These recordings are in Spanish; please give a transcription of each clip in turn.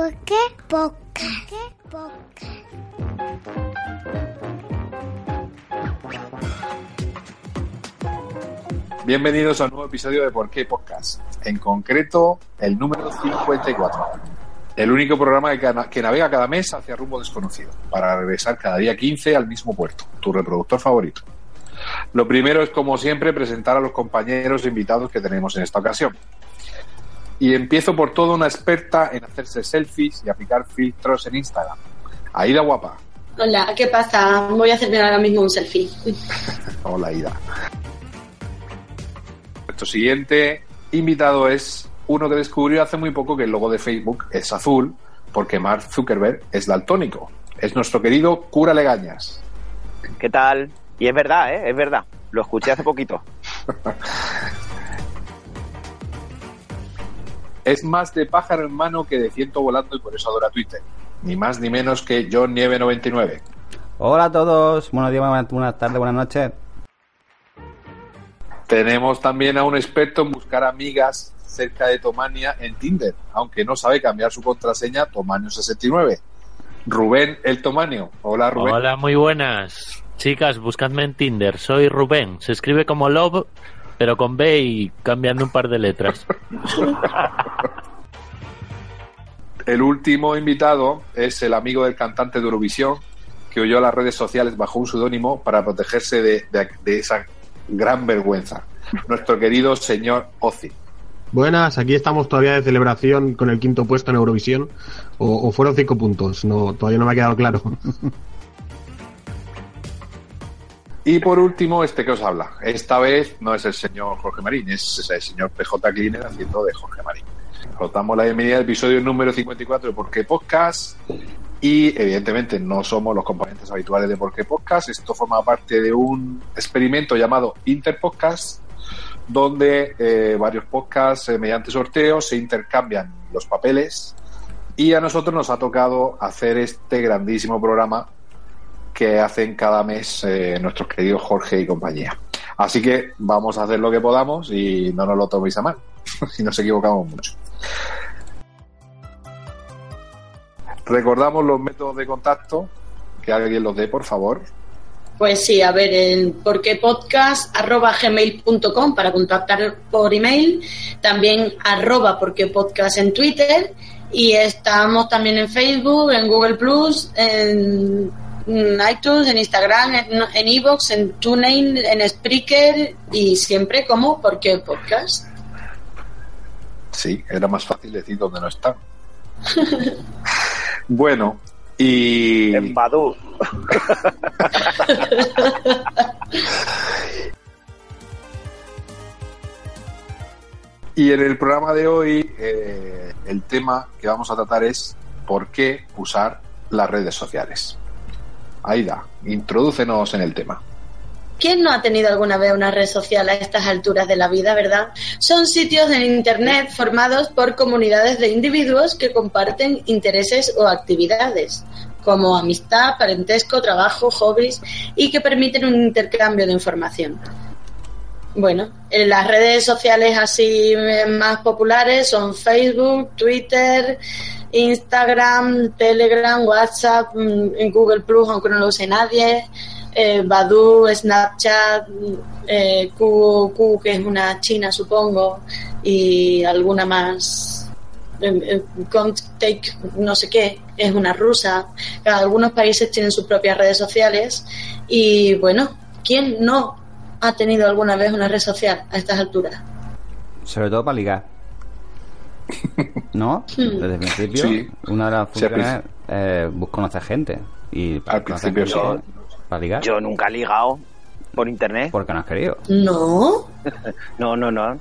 ¿Por qué poca? Bienvenidos a un nuevo episodio de Por qué Podcast. En concreto, el número 54. El único programa que navega cada mes hacia rumbo desconocido, para regresar cada día 15 al mismo puerto, tu reproductor favorito. Lo primero es, como siempre, presentar a los compañeros e invitados que tenemos en esta ocasión. Y empiezo por toda una experta en hacerse selfies y aplicar filtros en Instagram. Aida Guapa. Hola, ¿qué pasa? Voy a hacerme ahora mismo un selfie. Hola, Aida. Nuestro siguiente invitado es uno que descubrió hace muy poco que el logo de Facebook es azul porque Mark Zuckerberg es daltónico. Es nuestro querido Cura Legañas. ¿Qué tal? Y es verdad, ¿eh? Es verdad. Lo escuché hace poquito. Es más de pájaro en mano que de ciento volando y por eso adora Twitter. Ni más ni menos que John Nieve 99. Hola a todos, buenos días, buenas, buenas tardes, buenas noches. Tenemos también a un experto en buscar amigas cerca de Tomania en Tinder, aunque no sabe cambiar su contraseña Tomanio69. Rubén el Tomanio. Hola Rubén. Hola, muy buenas. Chicas, buscadme en Tinder. Soy Rubén. Se escribe como Love, pero con B y cambiando un par de letras. El último invitado es el amigo del cantante de Eurovisión que huyó a las redes sociales bajo un seudónimo para protegerse de, de- de esa gran vergüenza. Nuestro querido señor Ozzy. Buenas, aquí estamos todavía de celebración con el quinto puesto en Eurovisión. O, o fueron cinco puntos, no, todavía no me ha quedado claro. Y por último, este que os habla. Esta vez no es el señor Jorge Marín, es el señor PJ Cleaner haciendo de Jorge Marín. Os damos la bienvenida al episodio número 54 de Por qué Podcast. Y evidentemente no somos los componentes habituales de Por qué Podcast. Esto forma parte de un experimento llamado Interpodcast, donde eh, varios podcasts, eh, mediante sorteos, se intercambian los papeles. Y a nosotros nos ha tocado hacer este grandísimo programa que hacen cada mes eh, nuestros queridos Jorge y compañía. Así que vamos a hacer lo que podamos y no nos lo toméis a mal, si nos equivocamos mucho. Recordamos los métodos de contacto, que alguien los dé, por favor. Pues sí, a ver, en porquepodcast.gmail.com para contactar por email, también arroba porquepodcast en Twitter y estamos también en Facebook, en Google Plus, en iTunes, en Instagram, en en Evox, en TuneIn, en Spreaker y siempre como Porque Podcast. Sí, era más fácil decir dónde no están. bueno, y... En Badu. Y en el programa de hoy, eh, el tema que vamos a tratar es por qué usar las redes sociales. Aida, introdúcenos en el tema. ¿Quién no ha tenido alguna vez una red social a estas alturas de la vida, verdad? Son sitios en Internet formados por comunidades de individuos que comparten intereses o actividades, como amistad, parentesco, trabajo, hobbies, y que permiten un intercambio de información. Bueno, en las redes sociales así eh, más populares son Facebook, Twitter, Instagram, Telegram, WhatsApp, mm, Google Plus, aunque no lo use nadie, eh, Badu, Snapchat, mm, eh, Q, Q, que es una china, supongo, y alguna más. eh, eh, Contact, no sé qué, es una rusa. Algunos países tienen sus propias redes sociales y bueno, ¿quién no ha tenido alguna vez una red social a estas alturas? Sobre todo para ligar. ¿No? Hmm. Desde el principio, Sí. una de las Sí, funciones es bus- conocer gente. Y para Al principio gente, Para ligar. Yo nunca he ligado por internet. Porque no has querido. No. No, no, no.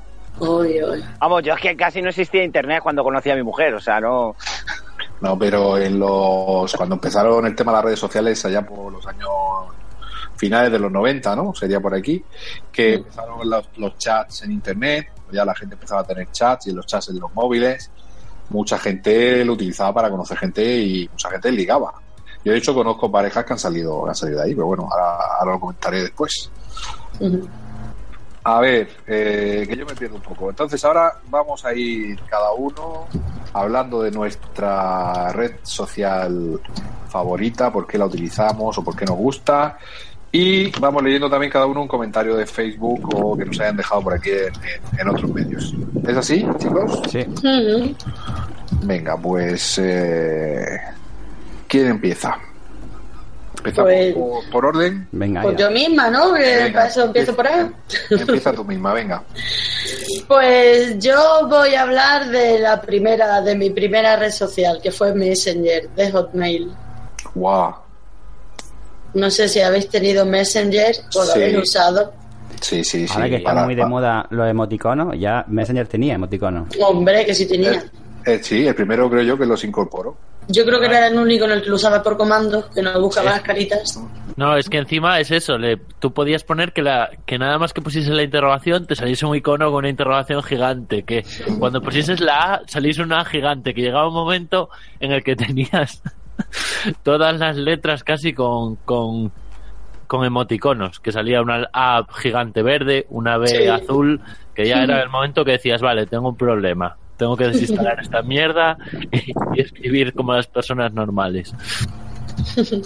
Vamos, yo es que casi no existía internet cuando conocí a mi mujer, o sea, no. No, pero en los cuando empezaron el tema de las redes sociales allá por los años finales de los 90, ¿no? Sería por aquí, que empezaron los, los chats en internet, ya la gente empezaba a tener chats y los chats en los móviles. Mucha gente lo utilizaba para conocer gente y mucha gente ligaba. Yo de hecho conozco parejas que han salido, han salido de ahí, pero bueno, ahora, ahora lo comentaré después. A ver, eh, que yo me pierdo un poco. Entonces ahora vamos a ir cada uno hablando de nuestra red social favorita, por qué la utilizamos o por qué nos gusta. Y vamos leyendo también cada uno un comentario de Facebook o que nos hayan dejado por aquí en, en- en otros medios. ¿Es así, chicos? Sí. Venga, pues... Eh, ¿Quién empieza? ¿Empezamos Pues- por, por orden? Venga, Pues ya. yo misma, ¿no? Venga, para eso empiezo por ahí. Empieza tú misma, venga. Pues yo voy a hablar de la primera, de mi primera red social, que fue Messenger, de Hotmail. Guau. No sé si habéis tenido Messenger o lo habéis usado. Sí, sí, sí. Ahora que están muy de moda los emoticonos, ya Messenger tenía emoticonos. Hombre, que sí tenía. Eh, sí, el primero creo yo que los incorporó. Yo creo que era el único en el que lo usaba por comandos, que no buscaba las caritas. No, es que encima es eso, le, tú podías poner que la que nada más que pusiese la interrogación te saliese un icono con una interrogación gigante, que cuando pusieses la A saliese una A gigante, que llegaba un momento en el que tenías todas las letras casi con, con, con emoticonos, que salía una A gigante verde, una B Sí. azul, que ya era el momento que decías, vale, tengo un problema. Tengo que desinstalar esta mierda y, y escribir como las personas normales.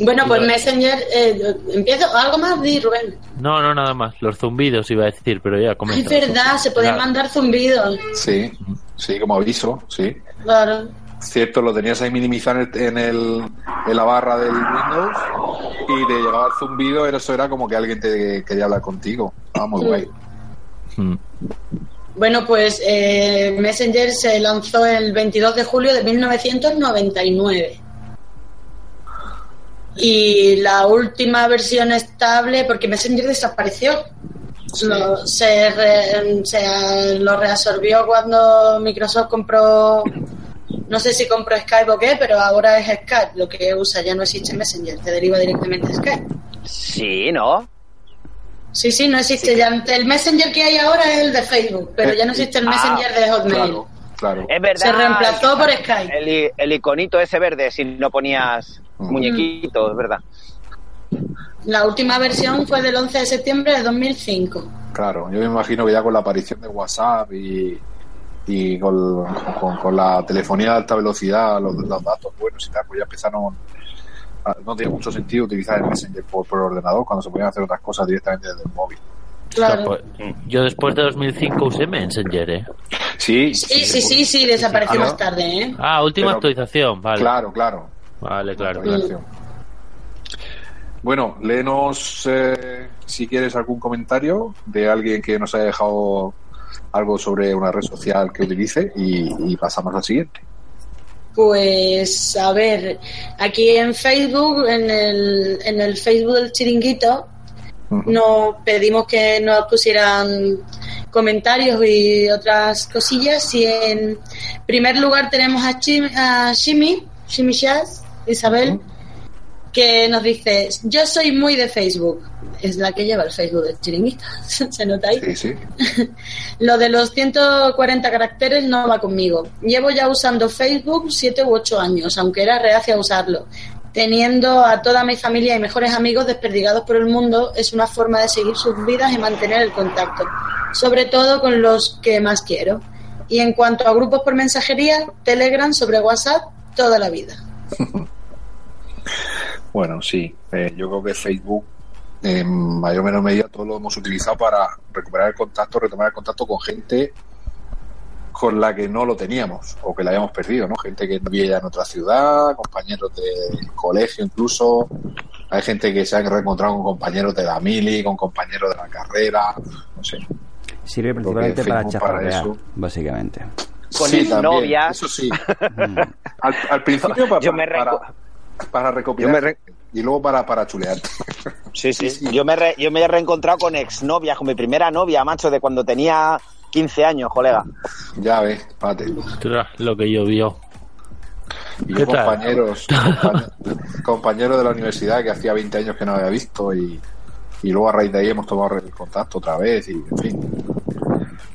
Bueno, pues Messenger, eh, empiezo. ¿Algo más, di, Rubén? No, no, nada más. Los zumbidos iba a decir, pero ya Es comenta. verdad, se pueden Claro. mandar zumbidos. Sí, sí, como aviso, sí. Claro. Cierto, lo tenías ahí minimizado en, el, en, el- en la barra del Windows y te llegaba el zumbido, eso era como que alguien te quería hablar contigo. Ah, muy guay. Mm. Bueno, pues eh, Messenger se lanzó el 22 de julio de 1999. Y la última versión estable, porque Messenger desapareció. Lo, se, re- se- lo reabsorbió cuando Microsoft compró, no sé si compró Skype o qué, pero ahora es Skype lo que usa, ya no existe Messenger, te deriva directamente a Skype. Sí, ¿no? Sí, sí, no existe ya. El Messenger que hay ahora es el de Facebook, pero ya no existe el Ah, Messenger de Hotmail. Claro, claro. Es verdad. Se reemplazó por Skype. El iconito ese verde, si no ponías Mm. muñequito, es verdad. La última versión fue del 11 de septiembre de 2005. Claro, yo me imagino que ya con la aparición de WhatsApp y, y con, con- con la telefonía de alta velocidad, los, los datos buenos y tal, pues ya empezaron. a- no tiene mucho sentido utilizar el Messenger por, por ordenador cuando se podían hacer otras cosas directamente desde el móvil. Claro. Pues, yo después de 2005 usé Messenger, ¿eh? Sí, Sí, sí, sí, sí, desapareció Claro. más tarde, ¿eh? Ah, última Pero- actualización, vale. Claro, claro. Vale, claro. Bueno, léenos eh, si quieres algún comentario de alguien que nos haya dejado algo sobre una red social que utilice y, y pasamos al siguiente. Pues, a ver, aquí en Facebook, en el, en el Facebook del chiringuito, nos pedimos que nos pusieran comentarios y otras cosillas. Y en primer lugar tenemos a, Chim- a Shimi, Shimi Shaz, Isabel, que nos dice, yo soy muy de Facebook. Es la que lleva el Facebook de Chiringuita. ¿Se nota ahí? Sí, sí. Lo de los 140 caracteres no va conmigo. Llevo ya usando Facebook 7 u 8 años, aunque era reacia a usarlo. Teniendo a toda mi familia y mejores amigos desperdigados por el mundo, es una forma de seguir sus vidas y mantener el contacto, sobre todo con los que más quiero. Y en cuanto a grupos por mensajería, Telegram sobre WhatsApp, toda la vida. Bueno, sí. Eh, yo creo que Facebook, en mayor o menor medida, todo lo hemos utilizado para recuperar el contacto, retomar el contacto con gente con la que no lo teníamos o que la habíamos perdido, ¿no? Gente que vivía ya en otra ciudad, compañeros del colegio incluso. Hay gente que se ha reencontrado con compañeros de la mili, con compañeros de la carrera, no sé. Sirve principalmente para Facebook para charlar, eso. básicamente. Con Sí, novias. Eso sí. al, al principio para, Yo me para, para recopilar re- y luego para, para chulear. Sí, sí. Yo me, re- yo me he reencontrado con exnovias, con mi primera novia, macho, de cuando tenía 15 años, colega. Ya ves, pate. Ostras, Lo que llovió. Y ¿Qué yo compañeros, compañe- compañeros de la universidad que hacía 20 años que no había visto y, y luego a raíz de ahí hemos tomado el contacto otra vez y en fin.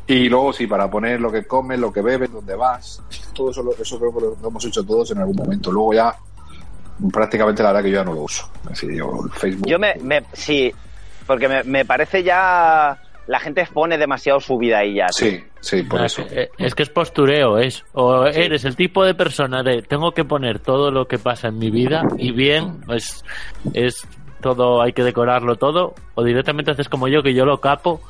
Y luego sí, para poner lo que comes, lo que bebes, dónde vas, todo eso, eso creo que lo, lo hemos hecho todos en algún momento. Luego ya prácticamente la verdad que yo ya no lo uso. Así yo Facebook. Yo me, me sí, porque me, me parece ya la gente expone demasiado su vida ahí ya. tío. Sí, sí, por Ah, eso. eh, Es que es postureo, es. O eres el tipo de persona de tengo que poner todo lo que pasa en mi vida y bien, pues es todo, hay que decorarlo todo, o directamente haces como yo, que yo lo capo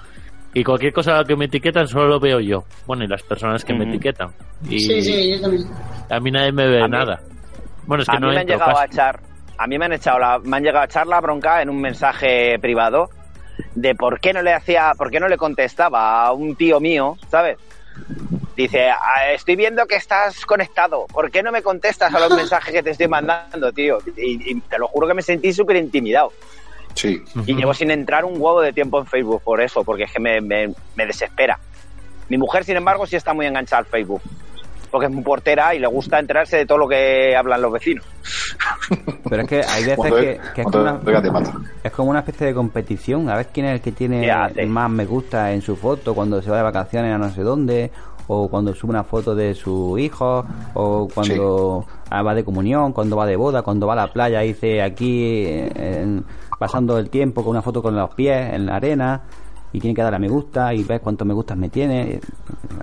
y cualquier cosa a la que me etiquetan solo lo veo yo. Bueno, y las personas que me etiquetan. Y Sí, sí, yo también. a mí nadie me ve A mí- nada. Bueno, es que a no mí me han entro llegado a echar, a mí me han echado la, me han llegado a echar la bronca en un mensaje privado de por qué no le hacía, por qué no le contestaba a un tío mío, ¿sabes? Dice, "Ah, estoy viendo que estás conectado, ¿por qué no me contestas a los mensajes que te estoy mandando, tío? Y, y te lo juro que me sentí súper intimidado. Sí. Y llevo sin entrar un huevo de tiempo en Facebook por eso, porque es que me, me- me desespera. Mi mujer, sin embargo, sí está muy enganchada al Facebook. Porque es muy portera y le gusta enterarse de todo lo que hablan los vecinos. Pero es que hay veces Cuando- que, que es, como una, venga, te mata. es como una especie de competición. A ver quién es el que tiene Ya, sí. más me gusta en su foto cuando se va de vacaciones a no sé dónde, o cuando sube una foto de su hijo, o cuando ah, va de comunión, cuando va de boda, cuando va a la playa y dice aquí eh, en- pasando el tiempo con una foto con los pies en la arena. Y tiene que darle a me gusta y ves cuántos me gustas me tiene.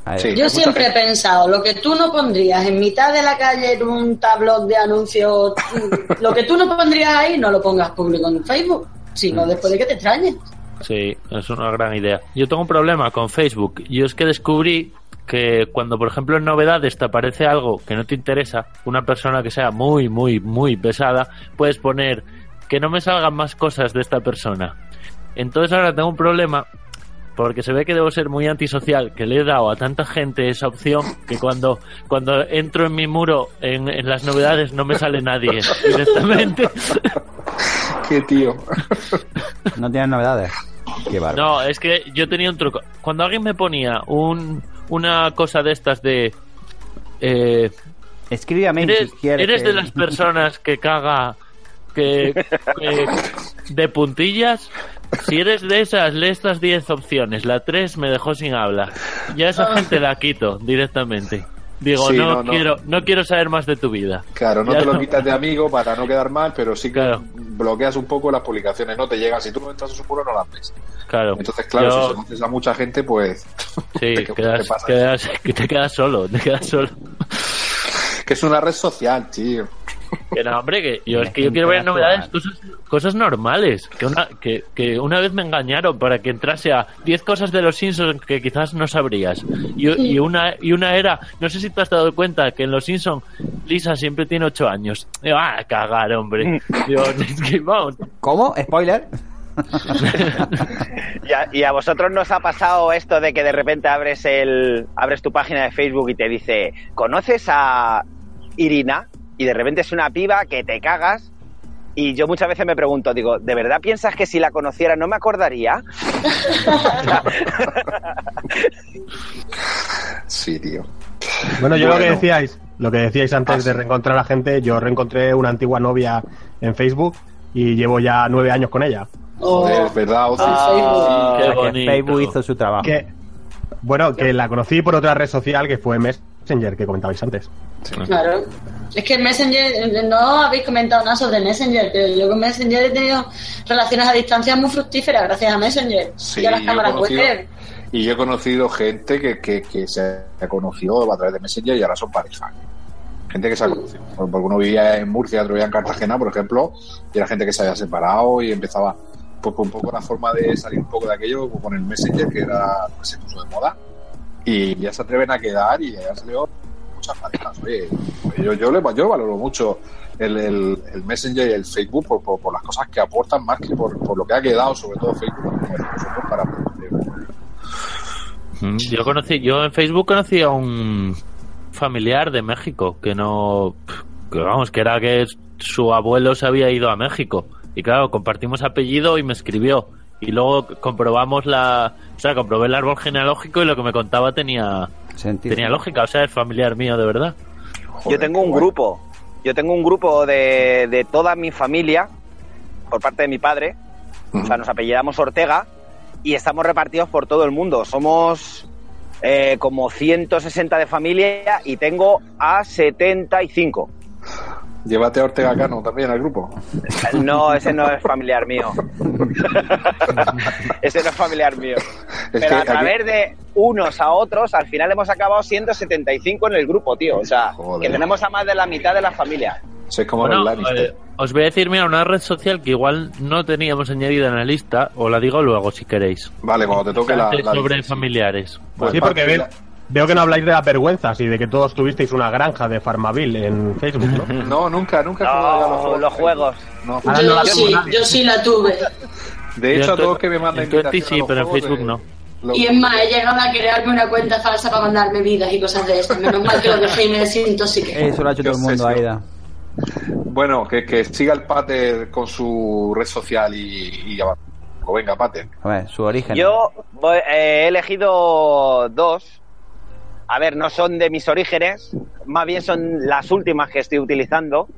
A ver, Sí. Yo siempre he pensado, lo que tú no pondrías en mitad de la calle en un tablón de anuncios, lo que tú no pondrías ahí, no lo pongas público en Facebook, sino después de que te extrañes. Sí, es una gran idea. Yo tengo un problema con Facebook. Yo es que descubrí que cuando, por ejemplo, en novedades te aparece algo que no te interesa, una persona que sea muy, muy, muy pesada, puedes poner que no me salgan más cosas de esta persona. Entonces ahora tengo un problema porque se ve que debo ser muy antisocial, que le he dado a tanta gente esa opción que cuando, cuando entro en mi muro en, en las novedades no me sale nadie directamente. Qué tío. No tienes novedades. Qué. No, es que yo tenía un truco. Cuando alguien me ponía un, una cosa de estas de... Eh, mí eres si quieres. eres que- de las personas que caga que, que- de puntillas. Si eres de esas, lee estas 10 opciones. La 3 me dejó sin habla. Ya esa gente la quito directamente. Digo, Sí, no, no, no. quiero no quiero saber más de tu vida. Claro, no Ya te lo no. quitas de amigo para no quedar mal, pero sí que Claro. bloqueas un poco las publicaciones, no te llegan. Si tú no entras a su muro, no las ves. Claro. Entonces, claro, Yo- si conoces a mucha gente, pues. Sí, ¿qué- qué quedas, pasa? quedas- que te quedas solo, te quedas solo. Que es una red social, tío. Que no, hombre, que yo es La que yo gente quiero ver novedades, cosas, cosas normales. Que una, que, que una vez me engañaron para que entrase a 10 cosas de los Simpsons que quizás no sabrías. Y, y una y una era, no sé si te has dado cuenta que en los Simpsons Lisa siempre tiene 8 años. Digo, ah, a cagar, hombre. Digo, es que, vamos, ¿Cómo? ¿Spoiler? Y a, y a vosotros nos ha pasado esto de que de repente abres el abres tu página de Facebook y te dice, ¿conoces a Irina? Y de repente es una piba que te cagas. Y yo muchas veces me pregunto, digo, ¿de verdad piensas que si la conociera no me acordaría? Sí, tío. Bueno, yo lo que decíais, lo que decíais antes de reencontrar a la gente, yo reencontré una antigua novia en Facebook y llevo ya nueve años con ella. Joder, es verdad, Ozzy. Ah, O qué sea, que bonito. Facebook hizo su trabajo. Que, bueno, que la conocí por otra red social que fue Messenger, que comentabais antes. Claro. Es que Messenger, eh, no habéis comentado nada sobre Messenger, pero yo con Messenger he tenido relaciones a distancia muy fructíferas gracias a Messenger Sí, y a las yo he cámaras conocido- web. Y yo he conocido gente que, que, que se ha conocido a través de Messenger y ahora son pareja. Gente que se ha conocido. Porque uno vivía en Murcia, otro vivía en Cartagena, por ejemplo, y era gente que se había separado y empezaba pues, un poco la forma de salir un poco de aquello con el Messenger, que era que se puso de moda. Y ya se atreven a quedar y ya salió muchas parejas. Oye, yo, yo, le, yo valoro mucho el, el, el Messenger y el Facebook por, por, por las cosas que aportan más que por, por lo que ha quedado, sobre todo Facebook, para Mm, Yo conocí, yo en Facebook conocí a un familiar de México que no, que vamos, que era que su abuelo se había ido a México. Y claro, compartimos apellido y me escribió y luego comprobamos la, o sea, comprobé el árbol genealógico y lo que me contaba tenía, Sentido. tenía lógica, o sea, es familiar mío de verdad. Yo tengo un grupo, yo tengo un grupo de, de toda mi familia, por parte de mi padre, o sea, nos apellidamos Ortega y estamos repartidos por todo el mundo. Somos eh, como 160 de familia y tengo a 75. Llévate a Ortega Cano también al grupo. No, ese no es familiar mío. ese no es familiar mío. Es Pero que a aquí- través de unos a otros, al final hemos acabado siendo 75 en el grupo, tío. O sea, Joder. que tenemos a más de la mitad de la familia. Sois como Bueno, los eh, os voy a decir, mira, una red social que igual no teníamos añadida en la lista, os la digo luego si queréis. Vale, cuando te toque la, la sobre familiares. Pues sí, porque parte veo, que no habláis de las vergüenzas y de que todos tuvisteis una granja de Farmaville en Facebook, ¿no? No, nunca, nunca he jugado los juegos. No Yo, sí, yo sí la tuve. De hecho, en todo tu- que me manda en Twenty invitación a sí, pero en Facebook de- no. Y es más, he llegado a crearme una cuenta falsa para mandarme vidas y cosas de estas. Menos mal que lo dejé y me desintoxiqué. Eso lo ha hecho todo el mundo. Aida. Bueno, que, que siga el Pater con su red social y, y ya va. O venga, Pater. A ver, su origen. Yo voy- eh, he elegido dos. A ver, no son de mis orígenes, más bien son las últimas que estoy utilizando,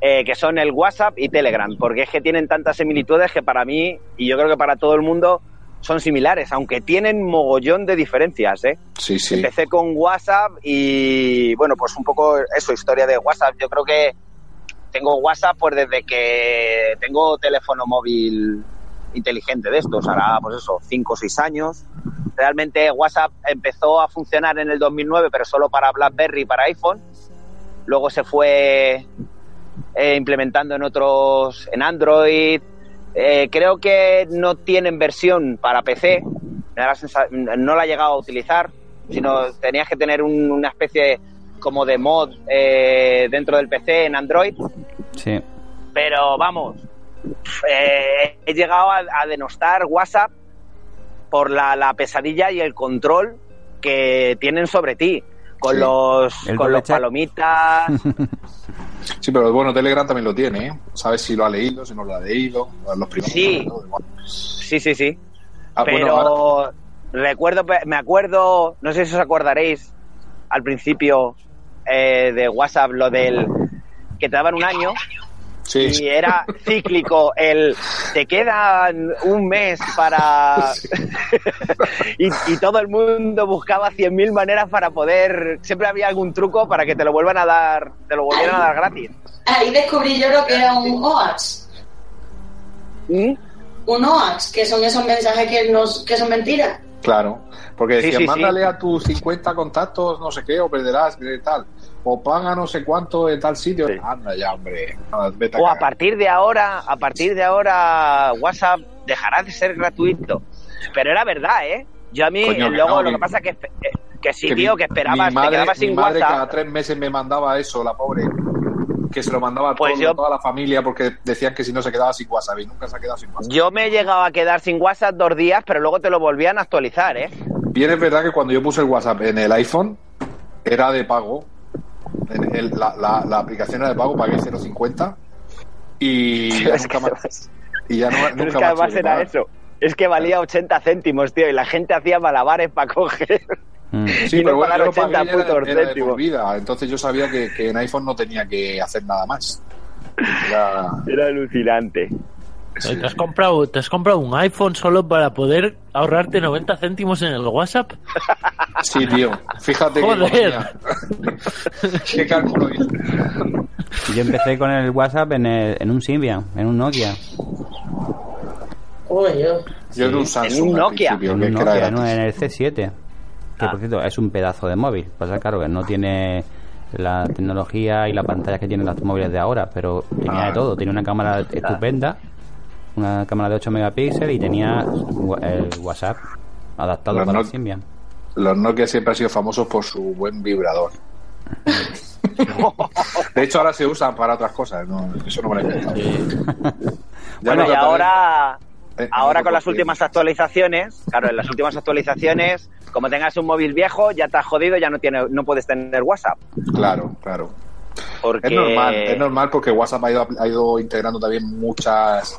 eh, que son el WhatsApp y Telegram, porque es que tienen tantas similitudes que para mí, y yo creo que para todo el mundo, son similares, aunque tienen mogollón de diferencias, ¿eh? Sí, sí. Empecé con WhatsApp y, bueno, pues un poco eso, historia de WhatsApp. Yo creo que tengo WhatsApp pues desde que tengo teléfono móvil inteligente de estos, hará pues eso, 5 o 6 años. Realmente WhatsApp empezó a funcionar en el 2009, pero solo para BlackBerry y para iPhone. Luego se fue eh, implementando en otros, en Android. Eh, creo que no tienen versión para PC. No la he llegado a utilizar, sino tenías que tener un- una especie como de mod eh, dentro del PC en Android. Sí. Pero vamos, eh, he llegado a, a denostar WhatsApp por la, la pesadilla y el control que tienen sobre ti. Con Sí. los, El con los palomitas. Sí, pero bueno, Telegram también lo tiene, ¿eh? Sabes si lo ha leído, si no lo ha leído. Los primeros. Sí. Sí, sí, sí. Ah, Pero bueno, ahora- recuerdo, me acuerdo, no sé si os acordaréis al principio eh, de WhatsApp lo del que te daban un año sí, y era cíclico el te quedan un mes para y, y todo el mundo buscaba 100.000 maneras para poder siempre había algún truco para que te lo vuelvan a dar te lo volvieran a dar gratis Ahí descubrí yo lo que era un OAX. ¿Mm? Un OAX, que son esos mensajes que, nos, que son mentiras. Claro. Porque decían, sí, sí. mándale a tus 50 contactos, no sé qué, o perderás, tal. O paga no sé cuánto en tal sitio. Sí. Anda ya, hombre. Vete a o a partir de ahora a partir de ahora WhatsApp dejará de ser gratuito pero era verdad eh yo a mí Coño, luego no, lo que- que pasa que que, que sí Que tío que esperabas mi madre, te quedabas mi sin madre cada WhatsApp tres meses me mandaba eso, la pobre. Que se lo mandaba a Pues todo- yo- toda la familia porque decían que si no se quedaba sin WhatsApp y nunca se ha quedado sin WhatsApp. yo me he llegado a quedar sin WhatsApp dos días pero luego te lo volvían a actualizar eh Bien es verdad que cuando yo puse el WhatsApp en el iPhone era de pago. En el- la, la- la aplicación era de pago, pagué 0.50 y ya Es nunca que- más. Y ya no, Pero es que más además era pagar. eso es que valía 80 céntimos tío y la gente hacía malabares para coger. Sí, Y no pero bueno, pagar yo lo 80 pagué era, putos era de céntimos. por vida. Entonces yo sabía que, que en iPhone no tenía que hacer nada más. Era- Era alucinante. Sí. ¿Te has, comprado, ¿Te has comprado un iPhone solo para poder ahorrarte 90 céntimos en el WhatsApp? Sí, tío. Fíjate que Joder. ¿Qué cálculo hice? Yo empecé con el WhatsApp en, el- en un Symbian, en un Nokia. Uy, yo. Yo en un Samsung un al Nokia. En un Nokia, no, en el C7. Que por cierto es un pedazo de móvil. Pasa claro que no tiene la tecnología y la pantalla que tienen los móviles de ahora, pero tenía Ah. de todo. Tenía una cámara estupenda, una cámara de 8 megapíxeles y tenía el WhatsApp adaptado Los para no- el Symbian. Los Nokia siempre han sido famosos por su buen vibrador. De hecho, ahora se usan para otras cosas. ¿no? Eso no me lo he Bueno, y ahora, Eh, ahora no, con las últimas actualizaciones, claro, en las últimas actualizaciones, como tengas un móvil viejo, ya te has jodido, ya no tiene, no puedes tener WhatsApp. Claro, claro. Porque Es normal, es normal porque WhatsApp ha ido, ha ido integrando también muchas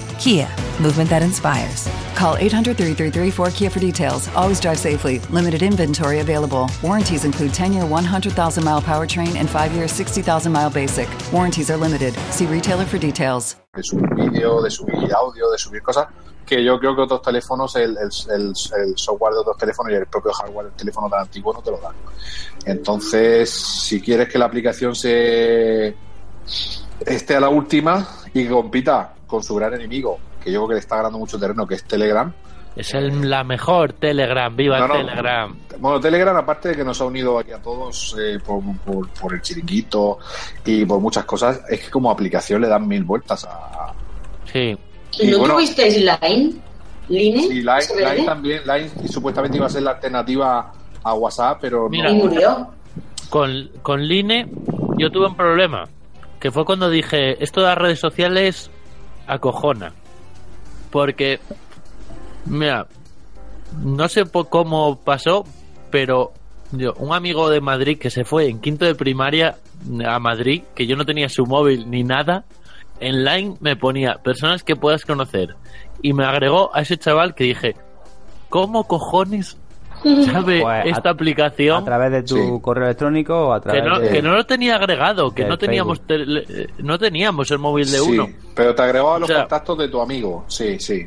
Kia, movement that inspires. Call 800 333 4KIA for details. Always drive safely. Limited inventory available. Warranties include 10 year 100,000 mile powertrain and 5 year 60,000 mile basic. Warranties are limited. See retailer for details. de subir vídeo, de subir audio, de subir cosas, que yo creo que otros teléfonos, el, el, el- el software de otros teléfonos y el propio hardware del teléfono tan antiguo no te lo dan. Entonces, si quieres que la aplicación se esté a la última y compita con su gran enemigo, que yo creo que le está ganando mucho terreno, que es Telegram. Es el- la mejor Telegram, viva No, no. Telegram. Bueno, Telegram, aparte de que nos ha unido aquí a todos eh, por, por- por el chiringuito y por muchas cosas, es que como aplicación le dan mil vueltas a, Sí. Y ¿No bueno- tuvisteis Line? ¿Line? Sí, Line. Line también. Line supuestamente iba a ser la alternativa a WhatsApp, pero Mira. Y no. murió. Con, con Line yo tuve un problema, que fue cuando dije, esto de las redes sociales acojona. Porque, mira, no sé cómo pasó, pero yo, un amigo de Madrid que se fue en quinto de primaria a Madrid, que yo no tenía su móvil ni nada, en Line me ponía personas que puedas conocer. Y me agregó a ese chaval que dije, ¿cómo cojones sabe Pues, esta a- aplicación? A través de tu Sí. correo electrónico o a que través no, de... que no lo tenía agregado, que no teníamos tele- eh, no teníamos el móvil de Sí, uno. pero te agregaba los O sea- contactos de tu amigo. Sí, sí.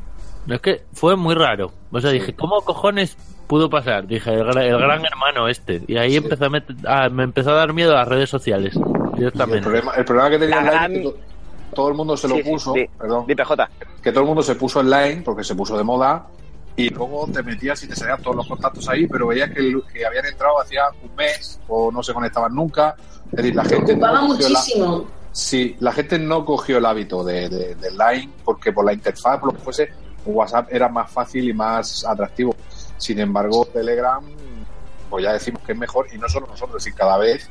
Es que fue muy raro. O sea, dije, ¿cómo cojones pudo pasar? Dije, el, el gran hermano este. Y ahí Sí. empezó a met- a- me empezó a dar miedo a las redes sociales. El, Directamente. problema, el problema que tenía La gran- es que todo el mundo se lo puso, sí. perdón, que todo el mundo se puso en Line porque se puso de moda y luego te metías y te salían todos los contactos ahí, pero veías que, que habían entrado hacía un mes o no se conectaban nunca. Es decir, la gente Ocupaba no la- muchísimo. Sí, la gente no cogió el hábito de, de, de Line porque por la interfaz, por lo que fuese, WhatsApp era más fácil y más atractivo. Sin embargo, Telegram, pues ya decimos que es mejor y no solo nosotros, y cada vez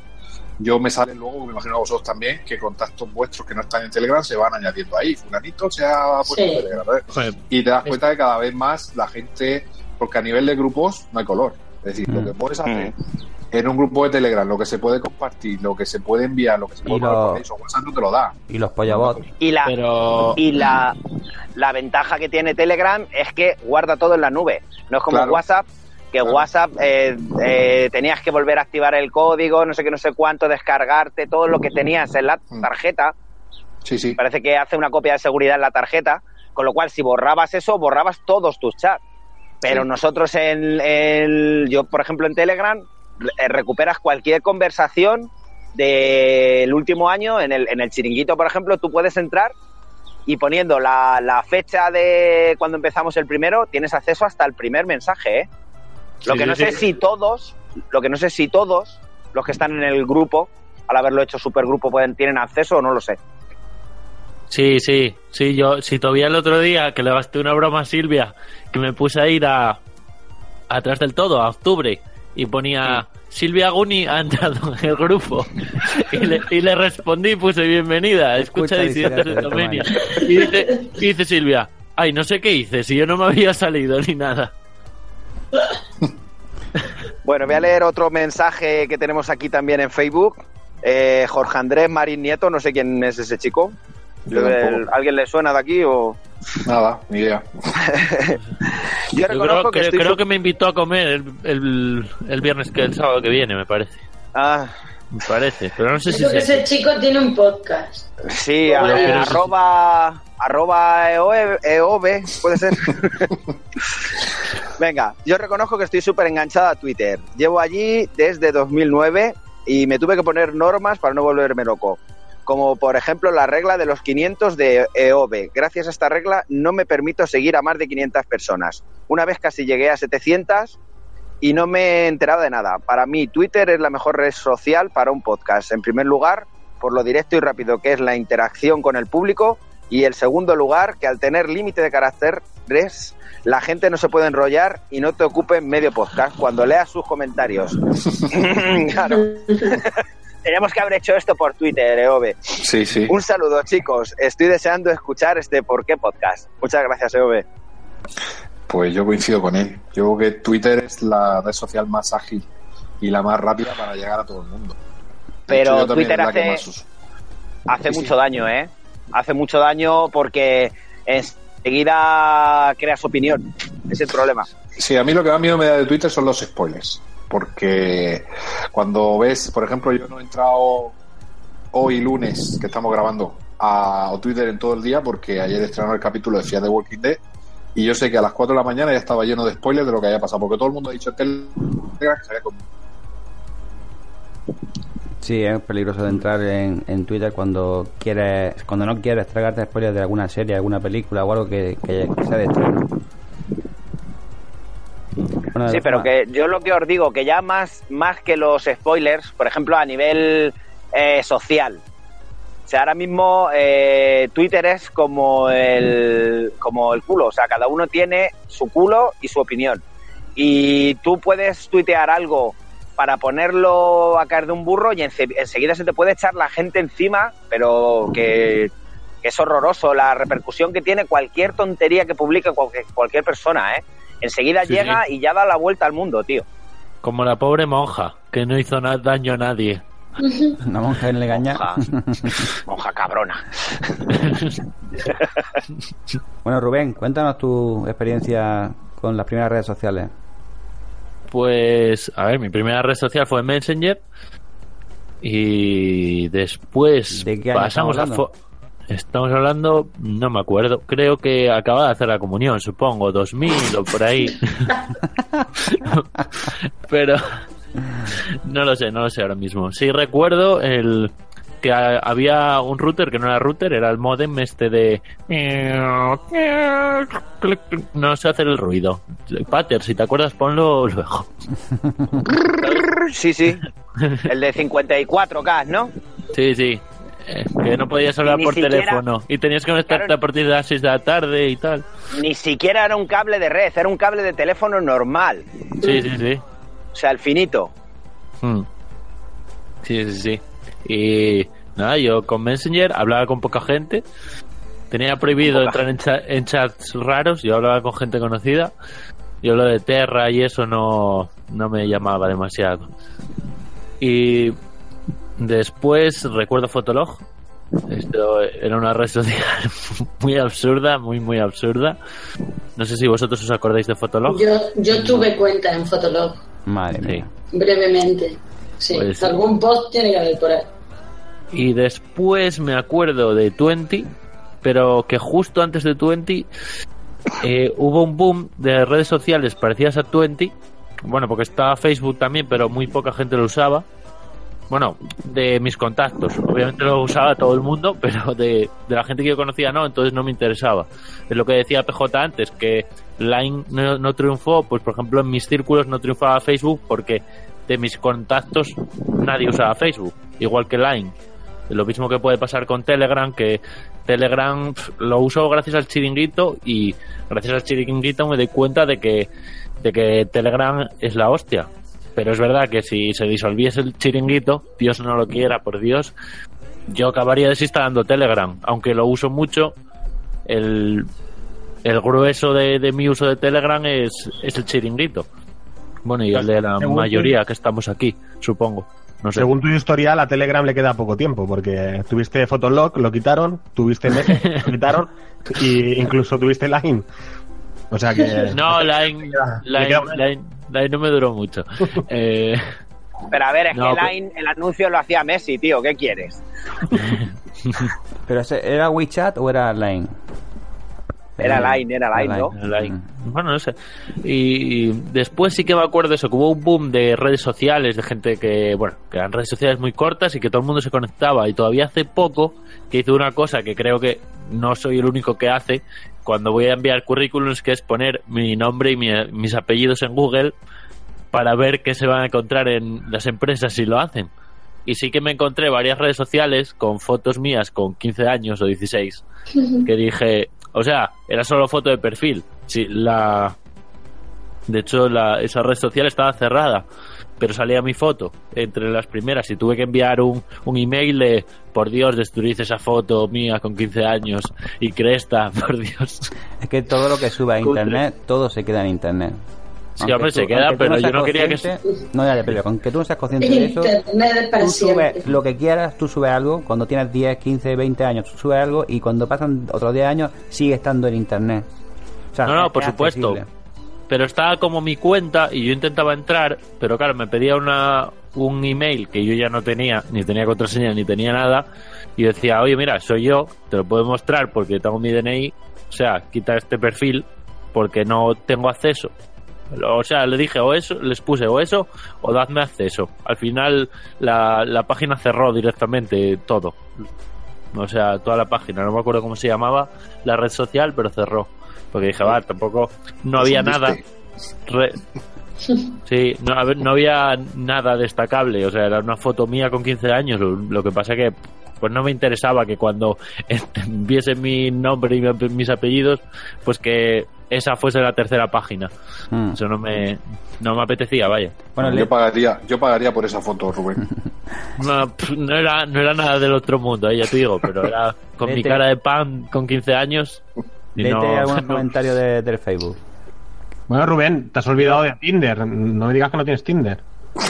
yo me sale luego, me imagino a vosotros también, que contactos vuestros que no están en Telegram se van añadiendo ahí. Fulanito se ha puesto en. Telegram. ¿eh? Y te das cuenta que cada vez más la gente, porque a nivel de grupos no hay color. Es decir, lo Mm. que puedes hacer en un grupo de Telegram, lo que se puede compartir, lo que se puede enviar, lo que se puede lo- eso, WhatsApp no te lo da. Y los pollabots. Y la, Pero y la, la ventaja que tiene Telegram es que guarda todo en la nube. No es como Claro. WhatsApp, que. WhatsApp eh, eh, tenías que volver a activar el código, no sé qué, no sé cuánto, descargarte todo lo que tenías en la Mm. tarjeta. Sí, sí. Parece que hace una copia de seguridad en la tarjeta, con lo cual si borrabas eso, borrabas todos tus chats. Pero Sí. nosotros en el, yo por ejemplo en Telegram eh, recuperas cualquier conversación del último año en el, en el chiringuito, por ejemplo, tú puedes entrar y poniendo la, la fecha de cuando empezamos el primero, tienes acceso hasta el primer mensaje, ¿eh? Lo Sí, que no sí, sé sí. si todos, lo que no sé si todos los que están en el grupo, al haberlo hecho supergrupo, pueden, tienen acceso o no lo sé. Sí, sí, sí, yo, si todavía el otro día que le gasté una broma a Silvia, que me puse a ir a atrás del todo, a octubre, y ponía Silvia Guni ha entrado en el grupo. Y le, y le respondí, puse bienvenida, escucha, Escucha disidentes de Tomenia. Y dice, y dice Silvia, Ay, no sé qué hice, si yo no me había salido ni nada. Bueno, voy a leer otro mensaje que tenemos aquí también en Facebook. Eh, Jorge Andrés Marín Nieto, no sé quién es ese chico. Yo tampoco. El- ¿Alguien le suena de aquí o...? Nada, ni idea. Yo Yo reconozco creo, que que, estoy creo su- que me invitó a comer el, el, el viernes que el sábado que viene, me parece. Ah, Me parece, pero no sé si Creo que es ese chico tiene un podcast. sí, a- arroba, arroba EOB, EOB, puede ser. Venga, yo reconozco que estoy súper enganchada a Twitter. Llevo allí desde 2009 y me tuve que poner normas para no volverme loco. Como por ejemplo la regla de los 500 de EOB. Gracias a esta regla no me permito seguir a más de 500 personas. Una vez casi llegué a 700 y no me he enterado de nada. Para mí Twitter es la mejor red social para un podcast. En primer lugar, por lo directo y rápido que es la interacción con el público. Y el segundo lugar, que al tener límite de caracteres, la gente no se puede enrollar y no te ocupe en medio podcast cuando leas sus comentarios. claro. Tenemos que haber hecho esto por Twitter, EOB. Sí, sí. Un saludo, chicos. Estoy deseando escuchar este ¿Por qué podcast? Muchas gracias, EOB. Pues yo coincido con él. Yo creo que Twitter es la red social más ágil y la más rápida para llegar a todo el mundo. De Pero hecho, Twitter hace- más uso. Hace Sí, sí. mucho daño, ¿eh? Hace mucho daño porque enseguida creas opinión. Es el problema. Sí, a mí lo que más miedo me da de Twitter son los spoilers. Porque cuando ves, por ejemplo, yo no he entrado hoy lunes, que estamos grabando, a Twitter en todo el día, porque ayer estrenó el capítulo de Fear the Walking Dead. Y yo sé que a las 4 de la mañana ya estaba lleno de spoilers de lo que había pasado, porque todo el mundo ha dicho en Telegram que se había Sí, es peligroso de entrar en, en Twitter cuando quieres, cuando no quieres tragarte spoilers de alguna serie, alguna película o algo que, que, que sea de estreno. Bueno, Sí, pero formas- que yo lo que os digo, que ya más, más que los spoilers, por ejemplo, a nivel eh, social. Sea, ahora mismo eh, Twitter es como el, como el culo. O sea, cada uno tiene su culo y su opinión. Y tú puedes tuitear algo para ponerlo a caer de un burro y ense- enseguida se te puede echar la gente encima, pero que, que es horroroso la repercusión que tiene cualquier tontería que publique cualquier, cualquier persona, ¿eh? Enseguida Sí, llega y ya da la vuelta al mundo, tío. Como la pobre monja, que no hizo na- daño a nadie. Una monja en Legaña. Monja cabrona. bueno, Rubén, cuéntanos tu experiencia con las primeras redes sociales. Pues, a ver, mi primera red social fue Messenger. Y después ¿De qué año pasamos a. estamos fo- Estamos hablando, no me acuerdo, creo que acaba de hacer la comunión, supongo, 2000 o por ahí. Pero no lo sé, no lo sé ahora mismo. Sí recuerdo el que ha- había un router que no era router, era el modem este de no sé hacer el ruido. Pater, si te acuerdas, ponlo luego. Sí, sí. El de 54K, ¿no? Sí, sí. Eh, que no podías hablar por siquiera- teléfono y tenías que conectarte a partir de las 6 de la tarde y tal. Ni siquiera era un cable de red, era un cable de teléfono normal. Sí, sí, sí. O sea, el finito. Mm. Sí, sí, sí. Y nada, yo con Messenger hablaba con poca gente. Tenía prohibido Poca entrar en, cha- en chats raros. Yo hablaba con gente conocida. Yo lo de Terra y eso no, no me llamaba demasiado. Y después recuerdo Fotolog. Esto era una red social muy absurda, muy, muy absurda. No sé si vosotros os acordáis de Fotolog. Yo, yo tuve cuenta en Fotolog, Madre mía. brevemente. Sí, Pues sí. algún post tiene que haber por ahí. Y después me acuerdo de Twenty, pero que justo antes de Twenty eh, hubo un boom de redes sociales parecidas a Twenty. Bueno, porque estaba Facebook también, pero muy poca gente lo usaba. Bueno, de mis contactos. Obviamente lo usaba todo el mundo, pero de, de la gente que yo conocía no, entonces no me interesaba. Es lo que decía PJ antes, que Line no, triunfó, pues por ejemplo en mis círculos no triunfaba Facebook porque de mis contactos nadie usaba Facebook, igual que Line. Lo mismo que puede pasar con Telegram, que Telegram lo uso gracias al chiringuito y gracias al chiringuito me doy cuenta de que, de que Telegram es la hostia. Pero es verdad que si se disolviese el chiringuito, Dios no lo quiera, por Dios, yo acabaría desinstalando Telegram. Aunque lo uso mucho, el, el grueso de, de mi uso de Telegram es, es el chiringuito. Bueno, y el de la Según mayoría que estamos aquí, supongo. No sé. Según tu historial, a Telegram le queda poco tiempo, porque tuviste Fotolog, lo quitaron, tuviste Messenger, lo quitaron, y incluso tuviste Line. O sea que... No, Line, no me duró mucho. Eh, Pero a ver, es No, que Line, el anuncio lo hacía Messi, tío. ¿Qué quieres? ¿Pero ese, era WeChat o era Line? Era Line, era Line, ¿no? Line. Bueno, no sé. Y, y después sí que me acuerdo eso, que hubo un boom de redes sociales, de gente que, bueno, que eran redes sociales muy cortas y que todo el mundo se conectaba. Y todavía hace poco que hice una cosa que creo que no soy el único que hace cuando voy a enviar currículums, que es poner mi nombre y mi- mis apellidos en Google para ver qué se van a encontrar en las empresas si lo hacen. Y sí que me encontré varias redes sociales con fotos mías con 15 años o 16 que dije, o sea, era solo foto de perfil. Sí, la de hecho la, esa red social estaba cerrada, pero salía mi foto entre las primeras y tuve que enviar un, un email de, por Dios, destruid esa foto mía con 15 años y cresta, por Dios. Es que todo lo que sube a internet, todo se queda en internet. Sí, hombre, se queda, pero yo no quería que No, ya, pero con que tú no seas consciente de eso, tú subes lo que quieras, tú subes algo, cuando tienes 10, 15, 20 años, tú subes algo y cuando pasan otros 10 años sigue estando en internet. O sea, No, no, por es supuesto. accesible. Pero estaba como mi cuenta y yo intentaba entrar, pero claro, me pedía una, un email que yo ya no tenía, ni tenía contraseña, ni tenía nada. Y decía, oye, mira, soy yo, te lo puedo mostrar porque tengo mi DNI. O sea, quita este perfil porque no tengo acceso. O sea, le dije o eso, les puse o eso o dadme acceso. Al final la, la página cerró directamente todo. O sea, toda la página, no me acuerdo cómo se llamaba la red social, pero cerró. Porque dije, va, tampoco no había nada. Re- Sí, no, a ver, no había nada destacable, o sea, era una foto mía con 15 años, lo, lo que pasa que pues no me interesaba que cuando viese mi nombre y mi- mis apellidos, pues que esa fuese la tercera página. Mm. Eso no me no me apetecía, vaya. Bueno, yo le- pagaría, yo pagaría por esa foto, Rubén. No, no era no era nada del otro mundo, eh, ya te digo, pero era con mi cara de pan con 15 años. no- algunos no- comentarios de- del Facebook. Bueno, Rubén, te has olvidado de Tinder. No me digas que no tienes Tinder.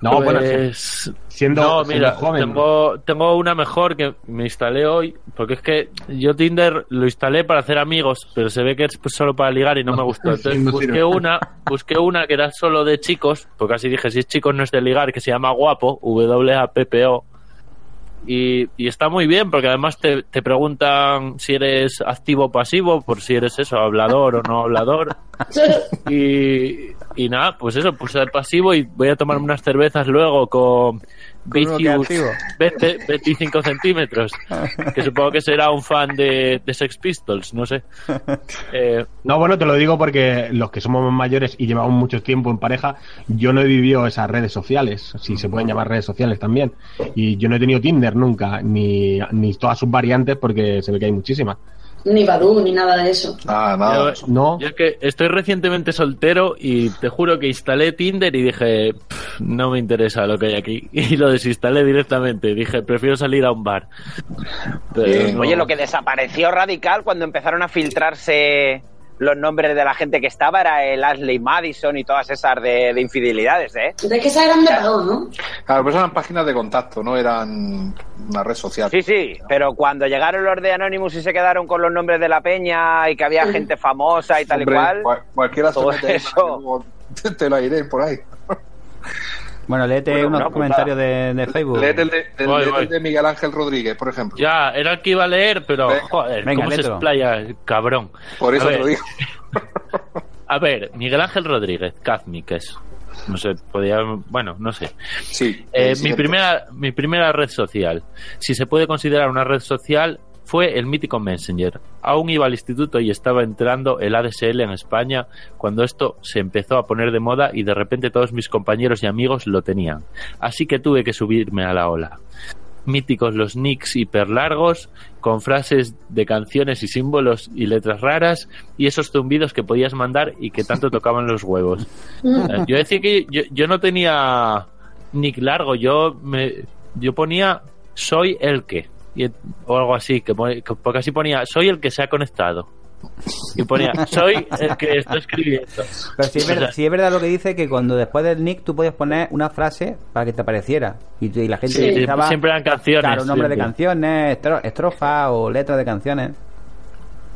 No, bueno, Pues, siendo, no, siendo mira, joven. tengo, tengo una mejor que me instalé hoy, porque es que yo Tinder lo instalé para hacer amigos, pero se ve que es solo para ligar y no me gustó. Entonces no busqué sirve. una, busqué una que era solo de chicos, porque así dije, si es chicos no es de ligar, que se llama Guapo, W-A-P-P-O. Y, y está muy bien, porque además te, te preguntan si eres activo o pasivo, por si eres eso, hablador o no hablador. Y, y nada, pues eso, puse el pasivo y voy a tomarme unas cervezas luego con uno que Vicious activo. 20, 25 centímetros, que supongo que será un fan de, de Sex Pistols, no sé. Eh, No, bueno, te lo digo porque los que somos más mayores y llevamos mucho tiempo en pareja, yo no he vivido esas redes sociales, si se pueden llamar redes sociales también. Y yo no he tenido Tinder nunca, ni, ni todas sus variantes, porque se ve que hay muchísimas. Ni Badu, ni nada de eso. Ah, nada. yo, No, yo es que estoy recientemente soltero y te juro que instalé Tinder y dije, "Pff, no me interesa lo que hay aquí. Y lo desinstalé directamente. Dije, prefiero salir a un bar. Pero Bien. no- Oye, lo que desapareció radical cuando empezaron a filtrarse los nombres de la gente que estaba era el Ashley Madison y todas esas de, de infidelidades, ¿eh? Es que esas eran de pago, ¿no? Claro, pues eran páginas de contacto, no eran una red social. Sí, sí, pero cuando llegaron los de Anonymous y se quedaron con los nombres de la peña y que había gente famosa y tal Hombre, y cual, cual- cualquiera se mete eso. te lo iré por ahí. Bueno, léete Bueno, unos comentarios de, de Facebook. Léete el de, del- Voy, léete voy. el de Miguel Ángel Rodríguez, por ejemplo. Ya, era el que iba a leer, pero Venga. joder, Venga, ¿cómo se léetelo. explaya el cabrón? Por eso A te lo ver, digo. A ver, Miguel Ángel Rodríguez, Kazmi, que es. No sé, podía. Bueno, no sé. Sí. Eh, mi, primera, mi primera red social, si se puede considerar una red social, fue el mítico Messenger. Aún iba al instituto y estaba entrando el ADSL en España cuando esto se empezó a poner de moda y de repente todos mis compañeros y amigos lo tenían. Así que tuve que subirme a la ola. Míticos los nicks hiperlargos, con frases de canciones y símbolos y letras raras, y esos zumbidos que podías mandar y que tanto tocaban los huevos. Eh, Yo decía que yo, yo no tenía nick largo, yo me yo ponía soy el que y- o algo así, que, pone- que- porque así ponía soy el que se ha conectado. Y ponía, soy el que está escribiendo. Pero si es, O sea, verdad, si es verdad lo que dice que cuando después del nick tú podías poner una frase para que te apareciera. Y, y la gente Sí, utilizaba, siempre eran canciones, Claro, nombres de canciones, estro- estrofas o letras de canciones.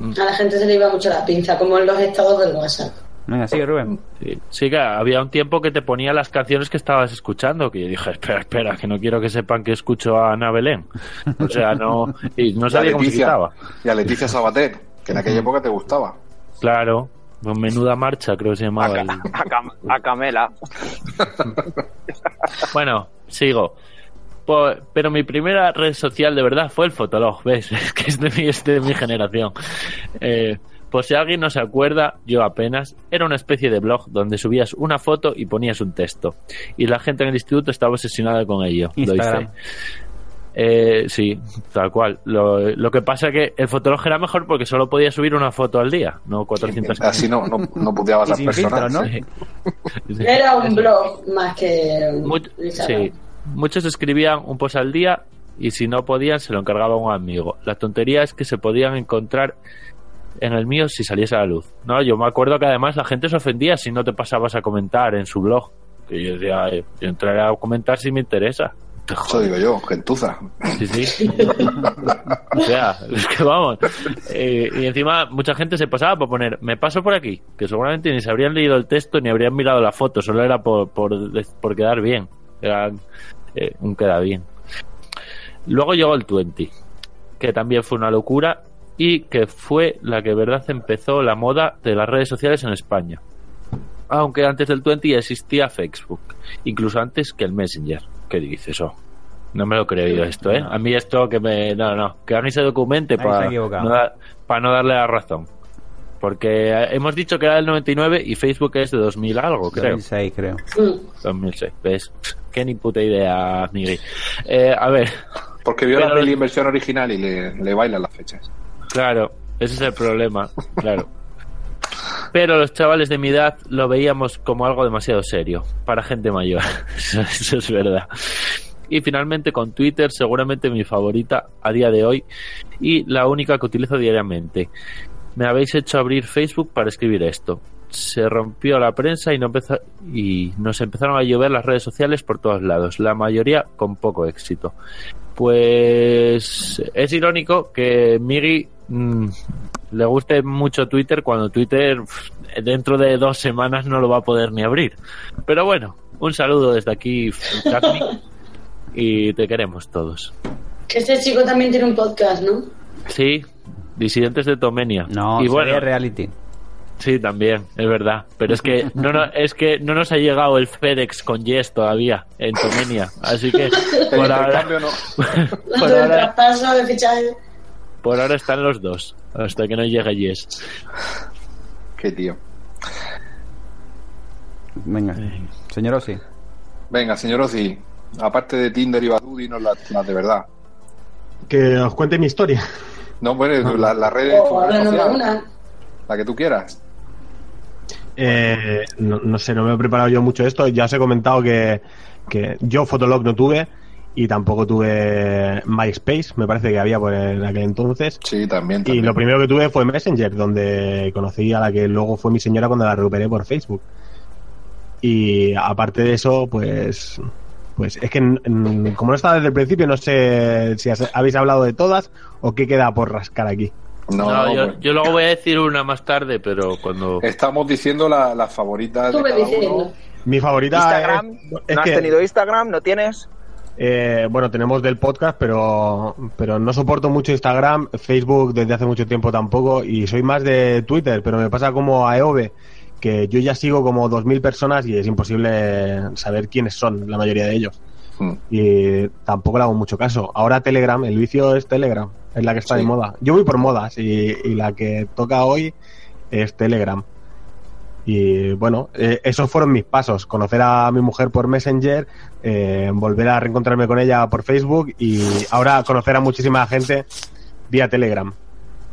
A la gente se le iba mucho la pinza, como en los estados del WhatsApp. Venga, sigue Rubén. Sí, sí, que había un tiempo que te ponía las canciones que estabas escuchando, que yo dije, espera, espera, que no quiero que sepan que escucho a Ana Belén. O sea, no, y no Y sabía cómo se quitaba. y a Leticia Sabater, que en aquella época te gustaba. Claro, con menuda marcha creo que se llamaba. el- A, Cam- a Camela. Bueno, sigo. Po- Pero mi primera red social de verdad fue el Fotolog, ¿ves? Es que es de mi, es de mi generación. Eh, por si alguien no se acuerda, yo apenas, era una especie de blog donde subías una foto y ponías un texto. Y la gente en el instituto estaba obsesionada con ello. Lo hice. Eh, sí, tal cual. Lo, lo que pasa que el Fotolog era mejor porque solo podía subir una foto al día, no 400 Así no, no, no puteabas las personas. ¿no? Sí. Era un blog más que un Much- sí. Muchos escribían un post al día y si no podían se lo encargaba a un amigo. La tontería es que se podían encontrar en el mío si saliese a la luz. No, yo me acuerdo que además la gente se ofendía si no te pasabas a comentar en su blog. Que yo decía, "Ay, yo entraré a comentar si me interesa. Te Eso digo yo, gentuza. Sí, sí. o sea, es que vamos. Eh, y encima mucha gente se pasaba por poner, me paso por aquí, que seguramente ni se habrían leído el texto ni habrían mirado la foto, solo era por, por, por quedar bien. Era eh, un queda bien. Luego llegó el 20, que también fue una locura y que fue la que verdad empezó la moda de las redes sociales en España. Aunque antes del 20 ya existía Facebook, incluso antes que el Messenger. ¿Qué dices eso? No me lo creo yo esto, ¿eh? A mí esto que me... No, no, que alguien se documente para no, para no darle la razón. Porque eh, hemos dicho que era del 99 y Facebook es de 2000 algo, creo. 2006, creo. Mm. 2006. ¿Ves? Qué ni puta idea, Miguel. Eh, a ver, Porque vio Pero- la peli en versión original y le, le bailan las fechas. Claro, ese es el problema, claro. Pero los chavales de mi edad lo veíamos como algo demasiado serio para gente mayor. Eso, es verdad. Y finalmente con Twitter, seguramente mi favorita a día de hoy y la única que utilizo diariamente. Me habéis hecho abrir Facebook para escribir esto. Se rompió la prensa y, no empezó, y nos empezaron a llover las redes sociales por todos lados, la mayoría con poco éxito. Pues es irónico que Migi mm, le guste mucho Twitter cuando Twitter dentro de dos semanas no lo va a poder ni abrir. Pero bueno, un saludo desde aquí, y te queremos todos. Que este chico también tiene un podcast, ¿no? Sí, disidentes de Tomenia. No, y bueno, reality. sí, también, es verdad. Pero es que no, no, es que no nos ha llegado el FedEx con Yes todavía en Tomenia. Así que El por ahora, no. por el ahora, traspaso de fichaje. Por ahora están los dos, hasta que no llegue Yes. Qué tío. Venga, señor Osi. Venga, señor Ozzy, aparte de Tinder y Badoo, dinos las, las de verdad. Que os cuente mi historia. No, bueno, la, la red, tu O red háblanos de social, una. la que tú quieras. Eh, no, no sé, no me he preparado yo mucho esto. Ya os he comentado que, que yo Fotolog no tuve y tampoco tuve MySpace, me parece que había por en aquel entonces. Sí, también. Y también. lo primero que tuve fue Messenger, donde conocí a la que luego fue mi señora cuando la recuperé por Facebook. Y aparte de eso, pues pues es que como no estaba desde el principio, no sé si has- habéis hablado de todas o qué queda por rascar aquí. No, No, no, yo, pues, yo luego voy a decir una más tarde, pero cuando... Estamos diciendo la- las favoritas de cada diciendo. uno. Mi favorita Instagram. es, ¿No es has que, tenido Instagram? ¿No tienes? Eh, bueno, tenemos del podcast, pero, pero no soporto mucho Instagram, Facebook desde hace mucho tiempo tampoco, y soy más de Twitter, pero me pasa como a Eove, que yo ya sigo como 2.000 personas y es imposible saber quiénes son la mayoría de ellos. Hmm. Y tampoco le hago mucho caso. Ahora Telegram, el vicio es Telegram, es la que está Sí. de moda. Yo voy por modas y, y la que toca hoy es Telegram. Y bueno, eh, esos fueron mis pasos. Conocer a mi mujer por Messenger, eh, volver a reencontrarme con ella por Facebook y ahora conocer a muchísima gente vía Telegram.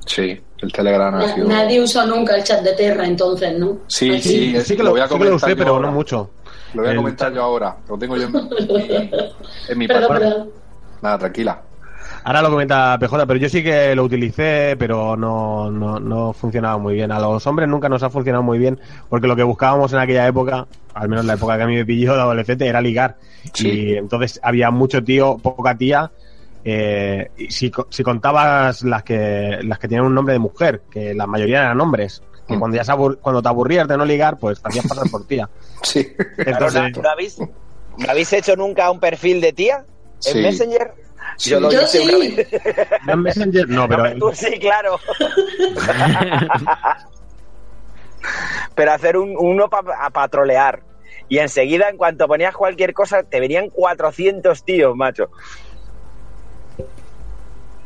Sí, el Telegram ha Na- sido. Nadie usó nunca el chat de Terra, entonces, ¿no? Sí, sí, sí que lo lo, voy a sí que lo comentar usé, yo pero ahora. no mucho. Lo voy a El comentar yo ahora. Lo tengo yo en, en mi Perdón, perdón. Nada, tranquila. Ahora lo comenta PJ, pero yo sí que lo utilicé, pero no, no, no funcionaba muy bien. A los hombres nunca nos ha funcionado muy bien, porque lo que buscábamos en aquella época, al menos la época que a mí me pilló de adolescente, era ligar. Sí. Y entonces había mucho tío, poca tía. eh, y si, si contabas las que las que tenían un nombre de mujer, que la mayoría eran hombres, que Mm. cuando ya se abur- cuando te aburrías de no ligar, pues te hacías pasar por tía. Sí. Entonces, ¿No, no habéis, ¿No habéis hecho nunca un perfil de tía en Sí. Messenger? Sí. Yo lo Yo hice una sí. vez. ¿no en Messenger? No, pero Tú sí, claro. Pero hacer un, uno para patrolear. Y enseguida, en cuanto ponías cualquier cosa, te venían 400 tíos, macho. sí,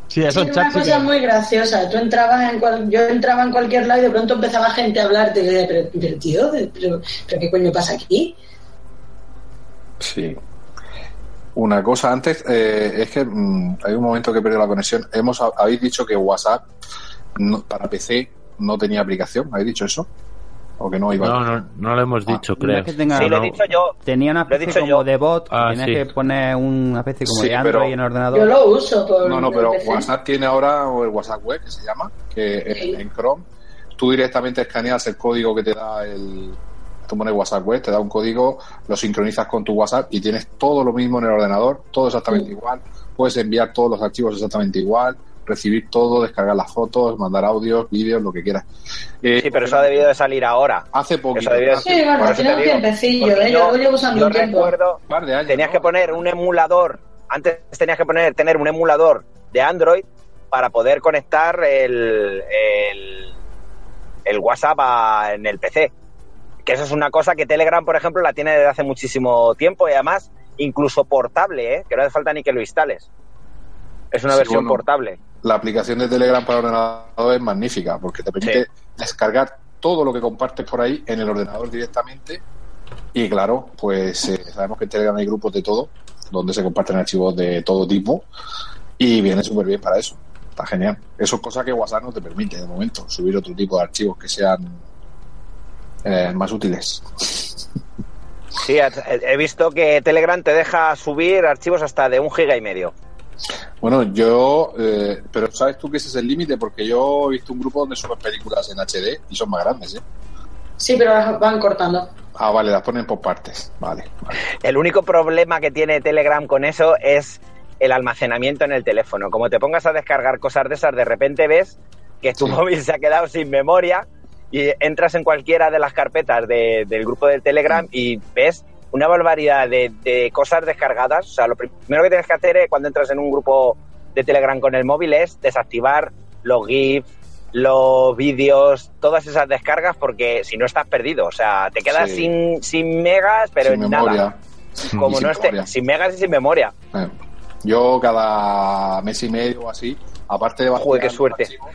Sí, esos era una cosa que- muy graciosa. Tú entrabas en cual- yo entraba en cualquier lado y de pronto empezaba gente a hablarte. Decía, pero, pero, tío, pero, pero ¿qué coño pasa aquí? Sí. Una cosa antes, eh, es que mm, hay un momento que he perdido la conexión. Hemos, habéis dicho que WhatsApp no- para PC no tenía aplicación. ¿Habéis dicho eso? ¿O que no iba? No, no, no lo hemos dicho, No creo. es que tenga- Sí, lo he no. dicho yo. Tenía una he especie como yo. de bot, que Ah, tenías sí. que poner una especie como Sí, de Android pero- en el ordenador. Yo lo uso por No, no, pero PC. WhatsApp tiene ahora el WhatsApp web que se llama, que en- en, Chrome tú directamente escaneas el código que te da el. Tú pones WhatsApp web, te da un código, lo sincronizas con tu WhatsApp y tienes todo lo mismo en el ordenador, todo exactamente Sí. igual. Puedes enviar todos los archivos exactamente igual, recibir todo, descargar las fotos, mandar audios, vídeos, lo que quieras. Eh, Sí, pero eso ha debido de salir ahora. Hace Eso hace Sí, bueno, tiene un tiempecillo, ¿eh? Yo lo llevo usando yo un tiempo. recuerdo, un par de años. tenías ¿no? que poner un emulador, antes tenías que poner, tener un emulador de Android para poder conectar el, el, el WhatsApp a- en el PC. Que eso es una cosa que Telegram, por ejemplo, la tiene desde hace muchísimo tiempo y además incluso portable, ¿eh? que no hace falta ni que lo instales. Es una Sí, versión bueno. portable. la aplicación de Telegram para ordenador es magnífica porque te permite descargar todo lo que compartes por ahí en el ordenador directamente y claro, pues eh, sabemos que en Telegram hay grupos de todo donde se comparten archivos de todo tipo y viene súper bien para eso. Está genial. Eso es cosa que WhatsApp no te permite de momento, subir otro tipo de archivos que sean eh, más útiles. Sí, he visto que Telegram te deja subir archivos hasta de un giga y medio. Bueno, yo, eh, pero ¿sabes tú que ese es el límite? Porque yo he visto un grupo donde suben películas en HD y son más grandes, ¿eh? Sí, pero las van cortando. Ah, vale, las ponen por partes. Vale, vale. El único problema que tiene Telegram con eso es el almacenamiento en el teléfono. Como te pongas a descargar cosas de esas, de repente ves que tu Sí. móvil se ha quedado sin memoria y entras en cualquiera de las carpetas de- del grupo del Telegram y ves una barbaridad de, de cosas descargadas. O sea, lo primero que tienes que hacer es, cuando entras en un grupo de Telegram con el móvil es desactivar los GIFs, los vídeos, todas esas descargas, porque si no estás perdido. O sea, te quedas Sí. sin, sin megas, pero Sin en memoria. nada. Como Y no esté, memoria. sin megas y sin memoria. Eh, Yo cada mes y medio o así, aparte de Joder, qué suerte. archivos,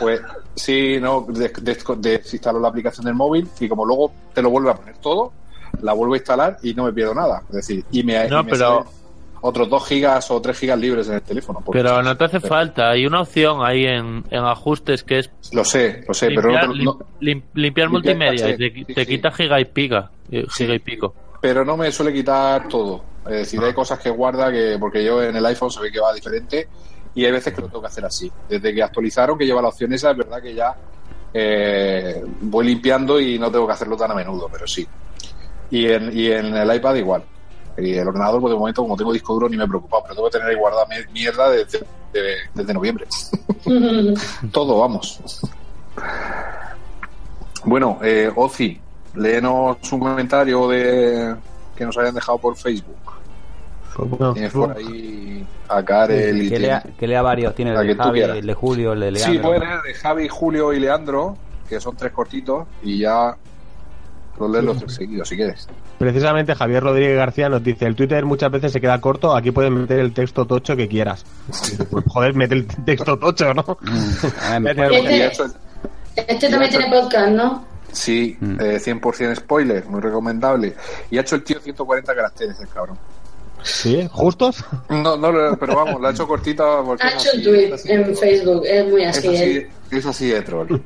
pues sí, no, des- des- desinstalo la aplicación del móvil y como luego te lo vuelve a poner todo, la vuelvo a instalar y no me pierdo nada. Es decir, y me, No, y me pero- otros 2 gigas o 3 gigas libres en el teléfono. Pero no te hace pero- falta. Hay una opción ahí en, en ajustes que es Lo sé, lo sé, pero limpiar, no, lim- no- lim- limpiar multimedia y te, caché, sí, te sí. quita giga y pica. eh, Giga y pico. pero no me suele quitar todo. Es decir, Ah. hay cosas que guarda que, porque yo en el iPhone se ve que va diferente y hay veces que lo tengo que hacer así. Desde que actualizaron, que lleva la opción esa, es verdad que ya eh, voy limpiando y no tengo que hacerlo tan a menudo, pero sí. Y en, y en el iPad igual. Y el ordenador, pues de momento, como tengo disco duro, ni me he preocupado, pero tengo que tener ahí guardada mi- mierda desde, de- desde noviembre. Todo, vamos. Bueno, eh, Ozi, léenos un comentario de que nos hayan dejado por Facebook. Bueno, Tienes por ahí a Karel y que, lea, tienes- que lea varios. Tiene La el de Javi, el de Julio, el de Sí, Leandro. puede leer de Javi, Julio y Leandro, que son tres cortitos, y ya los lees los tres seguidos si quieres. Precisamente Javier Rodríguez García nos dice, el Twitter muchas veces se queda corto, aquí puedes meter el texto tocho que quieras. Pues, joder, mete el texto tocho, ¿no? Mete el- Este- Este también tiene podcast, ¿no? sí, Mm. eh, 100% spoiler, muy recomendable. Y ha hecho el tío 140 caracteres, el cabrón. ¿Sí? ¿Justos? No, no, pero vamos, lo ha hecho porque Ha es hecho un tweet es en Facebook, es muy Es así. ¿eh? es así de troll.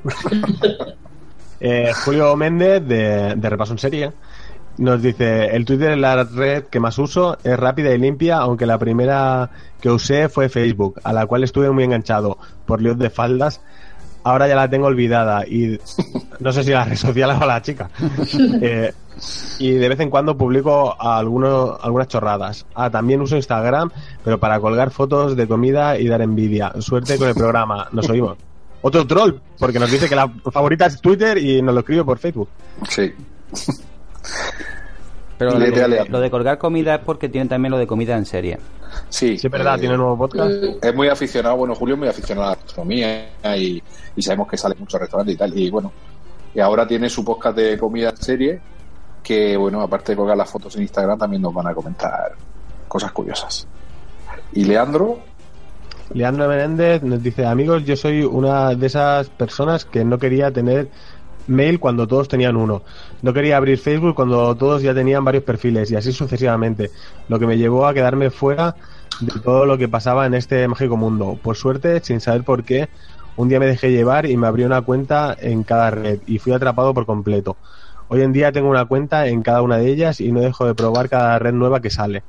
Eh, Julio Méndez, de, de Repaso en Serie, Nos dice, el Twitter es la red que más uso, es rápida y limpia, aunque la primera que usé fue Facebook, a la cual estuve muy enganchado por líos de faldas. Ahora ya la tengo olvidada y no sé si la red social o la chica. Eh, y de vez en cuando publico algunos, algunas chorradas. Ah, también uso Instagram, pero para colgar fotos de comida y dar envidia. Suerte con el programa, nos oímos. Otro troll, porque nos dice que la favorita es Twitter y nos lo escribe por Facebook. Sí. Pero lo de, lo de colgar comida es porque tienen también lo de comida en serie. Sí, Sí, es verdad, eh, tiene nuevo podcast. Es muy aficionado, bueno, Julio es muy aficionado a la gastronomía y, y sabemos que sale en muchos restaurantes y tal. Y bueno, y ahora tiene su podcast de comida en serie, que bueno, aparte de colgar las fotos en Instagram, también nos van a comentar cosas curiosas. Y Leandro, Leandro Menéndez nos dice, amigos, yo soy una de esas personas que no quería tener mail cuando todos tenían uno. No quería abrir Facebook cuando todos ya tenían varios perfiles y así sucesivamente. Lo que me llevó a quedarme fuera de todo lo que pasaba en este mágico mundo. Por suerte, sin saber por qué, un día me dejé llevar y me abrí una cuenta en cada red y fui atrapado por completo. Hoy en día tengo una cuenta en cada una de ellas y no dejo de probar cada red nueva que sale.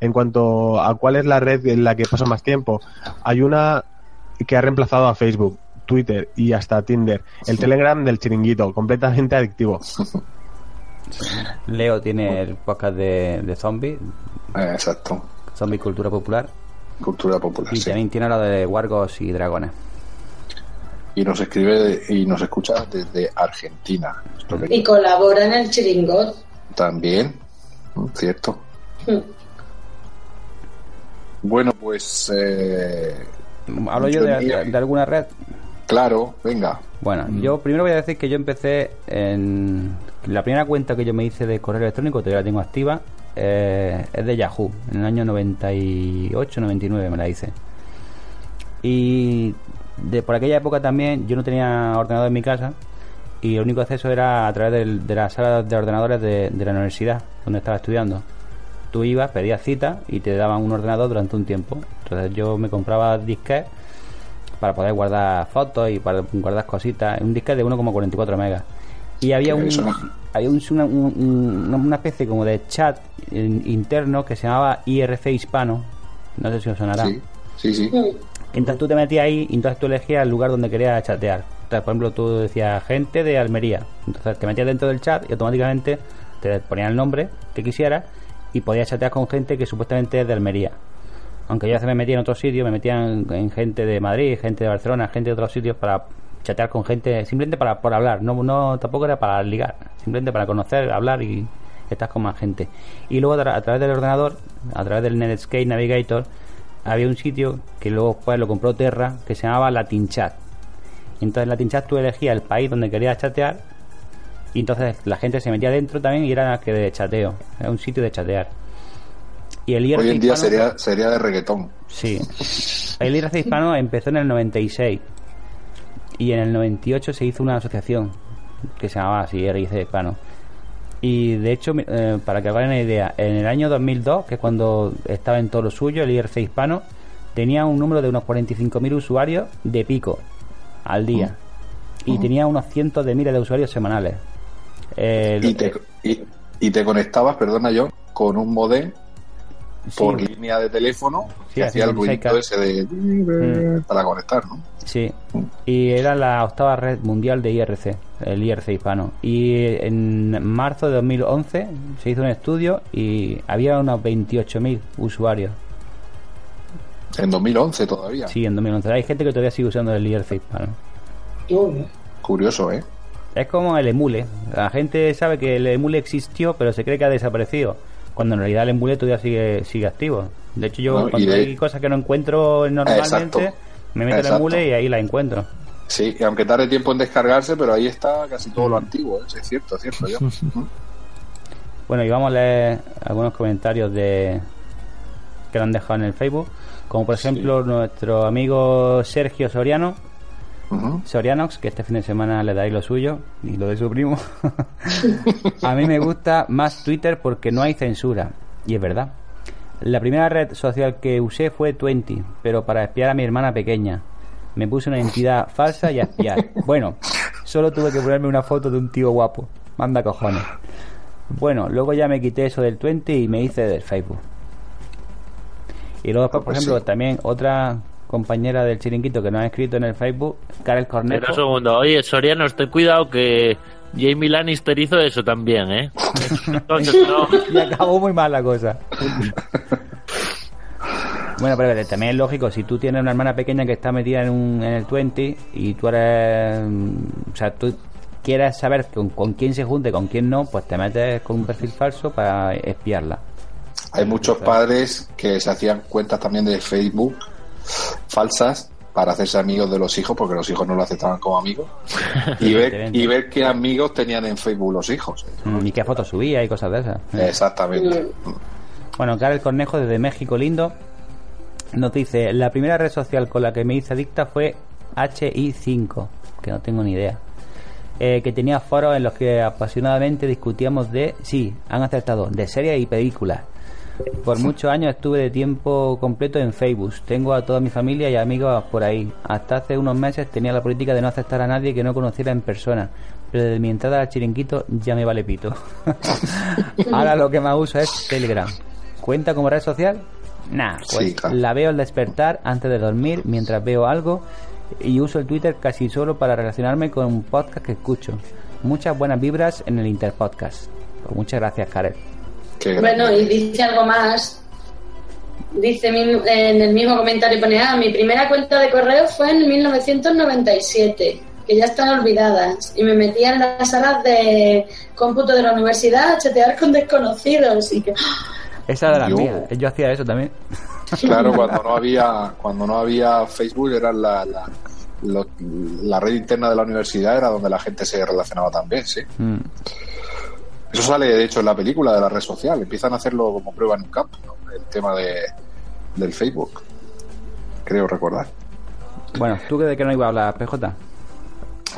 En cuanto a cuál es la red en la que paso más tiempo, hay una que ha reemplazado a Facebook, Twitter y hasta Tinder, el Telegram del chiringuito, completamente adictivo. Leo tiene el podcast de, de zombies, eh, exacto, zombie cultura popular, cultura popular. y sí. también tiene lo de wargos y dragones. Y nos escribe y nos escucha desde Argentina. Que- Y colabora en el chiringot. También, mm, cierto. Bueno, pues eh, Hablo yo de, Yo- de alguna red. Claro, venga. Bueno, yo primero voy a decir que yo empecé en la primera cuenta que yo me hice de correo electrónico, todavía la tengo activa, eh, es de Yahoo, en el año 98, 99 me la hice. Y de por aquella época también yo no tenía ordenador en mi casa y el único acceso era a través del- de la sala de ordenadores de, de la universidad donde estaba estudiando. Tú ibas, pedías cita y te daban un ordenador durante un tiempo. Entonces yo me compraba disquetes para poder guardar fotos y para guardar cositas. Un disquete de 1,44 megas. Y había un, había un- una, un- un- una especie como de chat in- interno que se llamaba IRC Hispano. No sé si os sonará. Sí, sí, sí. Entonces tú te metías ahí y entonces tú elegías el lugar donde querías chatear. Entonces, por ejemplo, tú decías gente de Almería. Entonces te metías dentro del chat y automáticamente te ponían el nombre que quisieras y podías chatear con gente que supuestamente es de Almería. Aunque yo veces me metía en otros sitios, me metía en, en gente de Madrid, gente de Barcelona, gente de otros sitios para chatear con gente, simplemente para por hablar. No, no tampoco era para ligar, simplemente para conocer, hablar y estar con más gente. Y luego a través del ordenador, a través del Netscape Navigator, había un sitio que luego pues lo compró Terra que se llamaba Latin Chat. Y entonces Latin Chat tú elegías el país donde querías chatear y entonces la gente se metía dentro también y era que de chateo, era un sitio de chatear. Y el IRC Hoy en día hispano- sería, sería de reggaetón. Sí. El IRC hispano empezó en el 96 y en el 98 se hizo una asociación que se llamaba así, IRC hispano. Y de hecho, eh, para que hagan una idea, en el año 2002, que es cuando estaba en todo lo suyo, el IRC hispano tenía un número de unos 45.000 usuarios de pico al día. Y tenía unos cientos de miles de usuarios semanales. Eh, Y te, y, y te conectabas, perdona yo, con un modem por línea de teléfono Sí, que hacía el 56K. ruido ese de Mm. para conectar, ¿no? Sí, y era la octava red mundial de IRC, el IRC hispano. Y en marzo de 2011 se hizo un estudio y había unos 28.000 usuarios. En 2011 todavía. Sí, en 2011. Hay gente que todavía sigue usando el IRC hispano. Curioso, ¿eh? Es como el emule. La gente sabe que el emule existió, pero se cree que ha desaparecido. Cuando en realidad el emule todavía sigue, sigue activo. De hecho, yo No, cuando de- hay cosas que no encuentro normalmente, Exacto. me meto en el emule y ahí la encuentro. Sí, y aunque tarde tiempo en descargarse, pero ahí está casi todo lo antiguo, ¿eh? Sí, es cierto, es cierto. Yo. Bueno, y vamos a leer algunos comentarios de que lo han dejado en el Facebook. Como por ejemplo nuestro amigo Sergio Soriano. Sorianox, que este fin de semana le dais lo suyo y lo de su primo. a mí me gusta más Twitter porque no hay censura. Y es verdad. La primera red social que usé fue Twenty, pero para espiar a mi hermana pequeña. Me puse una identidad falsa y a espiar. Bueno, solo tuve que ponerme una foto de un tío guapo. Manda cojones. Bueno, luego ya me quité eso del 20 y me hice del Facebook. Y luego por Pues ejemplo, también otra compañera del chiringuito que nos ha escrito en el Facebook, Karel Espera un Cornejo. segundo. Oye, Soriano, ten cuidado que Jamie Lannister hizo eso también, ¿eh? Entonces, no. y acabó muy mal la cosa. Bueno, pero también es lógico, si tú tienes una hermana pequeña que está metida en, un, en el 20 y tú eres. mm, O sea, tú quieres saber con, con quién se junte, con quién no, pues te metes con un perfil falso para espiarla. Hay muchos padres que se hacían cuentas también de Facebook falsas para hacerse amigos de los hijos porque los hijos no lo aceptaban como amigos y ver, y ver qué amigos tenían en Facebook los hijos. Mm, Y qué fotos subía y cosas de esas. Exactamente. Bueno, Karel Cornejo desde México Lindo nos dice, la primera red social con la que me hice adicta fue HI5, que no tengo ni idea. Eh, que tenía foros en los que apasionadamente discutíamos de, sí, han acertado, de series y películas. Por muchos años estuve de tiempo completo en Facebook. Tengo a toda mi familia y amigos por ahí. Hasta hace unos meses tenía la política de no aceptar a nadie que no conociera en persona. Pero desde mi entrada al chiringuito ya me vale pito. Ahora lo que más uso es Telegram. ¿Cuenta como red social? Nah, pues Sí, claro. la veo al despertar antes de dormir mientras veo algo y uso el Twitter casi solo para relacionarme con un podcast que escucho. Muchas buenas vibras en el Interpodcast. Pues muchas gracias, Karel. Bueno, y dice algo más. Dice en el mismo comentario, pone, ah, mi primera cuenta de correo fue en 1997, que ya están olvidadas. Y me metía en las salas de cómputo de la universidad a chatear con desconocidos. Y que, Esa de las Yo- mías. Yo hacía eso también. Claro, cuando no había cuando no había Facebook era la, la, lo- la red interna de la universidad era donde la gente se relacionaba también, sí. Mm. Eso sale de hecho en la película de la red social. Empiezan a hacerlo como prueba en un campo, ¿no? el tema de, del Facebook. Creo recordar. Bueno, ¿tú de qué no iba a hablar, PJ?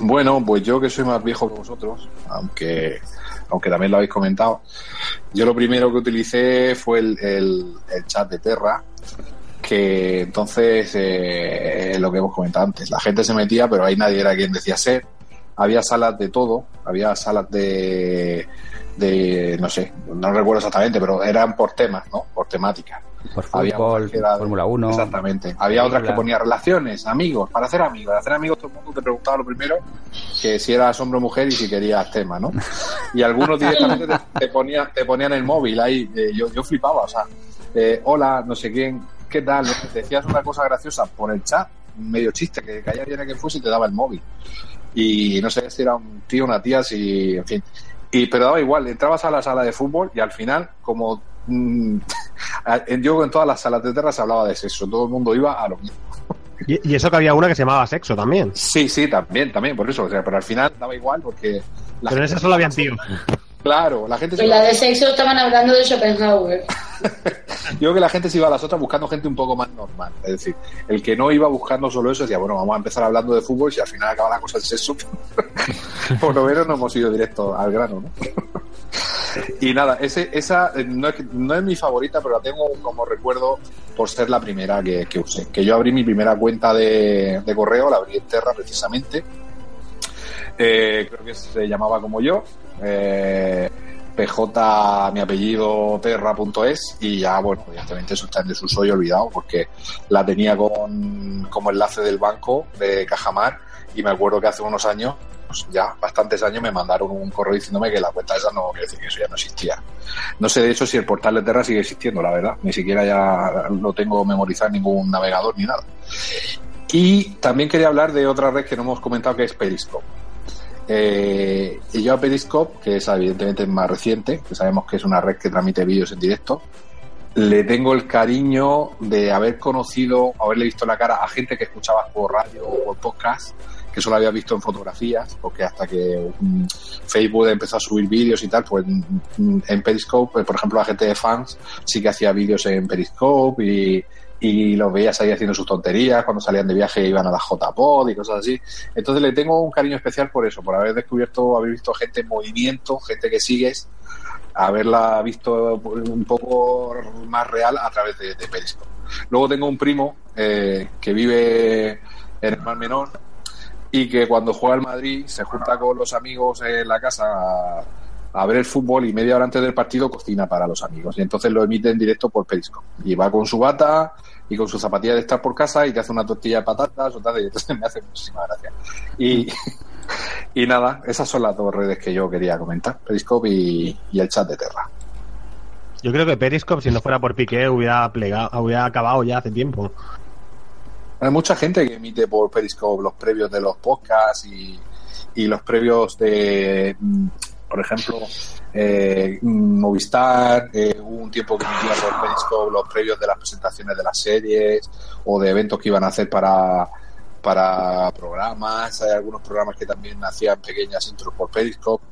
Bueno, pues yo que soy más viejo que vosotros, aunque aunque también lo habéis comentado, yo lo primero que utilicé fue el, el- el chat de Terra, que entonces eh, lo que hemos comentado antes, la gente se metía, pero ahí nadie era quien decía ser. Había salas de todo, había salas de, de no sé, no recuerdo exactamente, pero eran por temas, ¿no? Por temáticas. Por fútbol, que Fórmula 1. Exactamente. Había otras que ponía relaciones, amigos, para hacer amigos. Para hacer amigos todo el mundo te preguntaba lo primero que si eras hombre o mujer y si querías tema, ¿no? Y algunos directamente te, te ponían, te ponían el móvil ahí. eh, yo, yo flipaba, o sea, eh, hola, no sé quién, ¿qué tal? Decías una cosa graciosa por el chat, medio chiste, que caía bien a quien fuese y te daba el móvil. Y no sé si era un tío, una tía, si, en fin. Y, pero daba igual, entrabas a la sala de fútbol y al final, como mm, yo en todas las salas de terra se hablaba de sexo, todo el mundo iba a lo mismo. Y, y eso que había una que se llamaba Sexo también. Sí, sí, también, también, por eso, o sea, pero al final daba igual porque... la Pero en esa solo habían tíos. Claro, la gente se en iba- la de sexo estaban hablando de Schopenhauer. Yo creo que la gente se iba a las otras buscando gente un poco más normal. Es decir, el que no iba buscando solo eso decía, bueno, vamos a empezar hablando de fútbol y si al final acaba la cosa de sexo, por lo menos no hemos ido directo al grano, ¿no? Y nada, ese, esa eh, no es, no es mi favorita, pero la tengo como recuerdo por ser la primera que, que usé. Que yo abrí mi primera cuenta de, de correo, la abrí en Terra precisamente. Eh, creo que se llamaba como yo. Eh, PJ, mi apellido, terra.es y ya, bueno, evidentemente eso está en desuso y olvidado porque la tenía con, como enlace del banco de Cajamar y me acuerdo que hace unos años, pues ya bastantes años, me mandaron un correo diciéndome que la cuenta esa no, quiere decir que eso ya no existía. No sé de hecho si el portal de Terra sigue existiendo, la verdad, ni siquiera ya lo tengo memorizado en ningún navegador ni nada. Y también quería hablar de otra red que no hemos comentado que es Periscope. Eh, y yo a Periscope, que es evidentemente más reciente, que sabemos que es una red que transmite vídeos en directo, le tengo el cariño de haber conocido, haberle visto la cara a gente que escuchaba por radio o por podcast, que solo había visto en fotografías, porque hasta que mm, Facebook empezó a subir vídeos y tal, pues mm, en Periscope, pues, por ejemplo, la gente de fans sí que hacía vídeos en Periscope y, y los veías ahí haciendo sus tonterías, cuando salían de viaje iban a la JPod y cosas así. Entonces le tengo un cariño especial por eso, por haber descubierto, haber visto gente en movimiento, gente que sigues, haberla visto un poco más real a través de, de Periscope. Luego tengo un primo eh, que vive en el Mar Menor y que cuando juega el Madrid se junta con los amigos en la casa ver el fútbol y media hora antes del partido cocina para los amigos. Y entonces lo emite en directo por Periscope. Y va con su bata y con su zapatilla de estar por casa y te hace una tortilla de patatas o tal, y entonces me hace muchísima gracia. Y, y nada, esas son las dos redes que yo quería comentar, Periscope y, y el chat de Terra. Yo creo que Periscope, si no fuera por Piqué, hubiera, plegado, hubiera acabado ya hace tiempo. Hay mucha gente que emite por Periscope los previos de los podcasts y, y los previos de, por ejemplo, eh, Movistar, eh, hubo un tiempo que emitía por Periscope los previos de las presentaciones de las series o de eventos que iban a hacer para, para programas. Hay algunos programas que también hacían pequeñas intros por Periscope.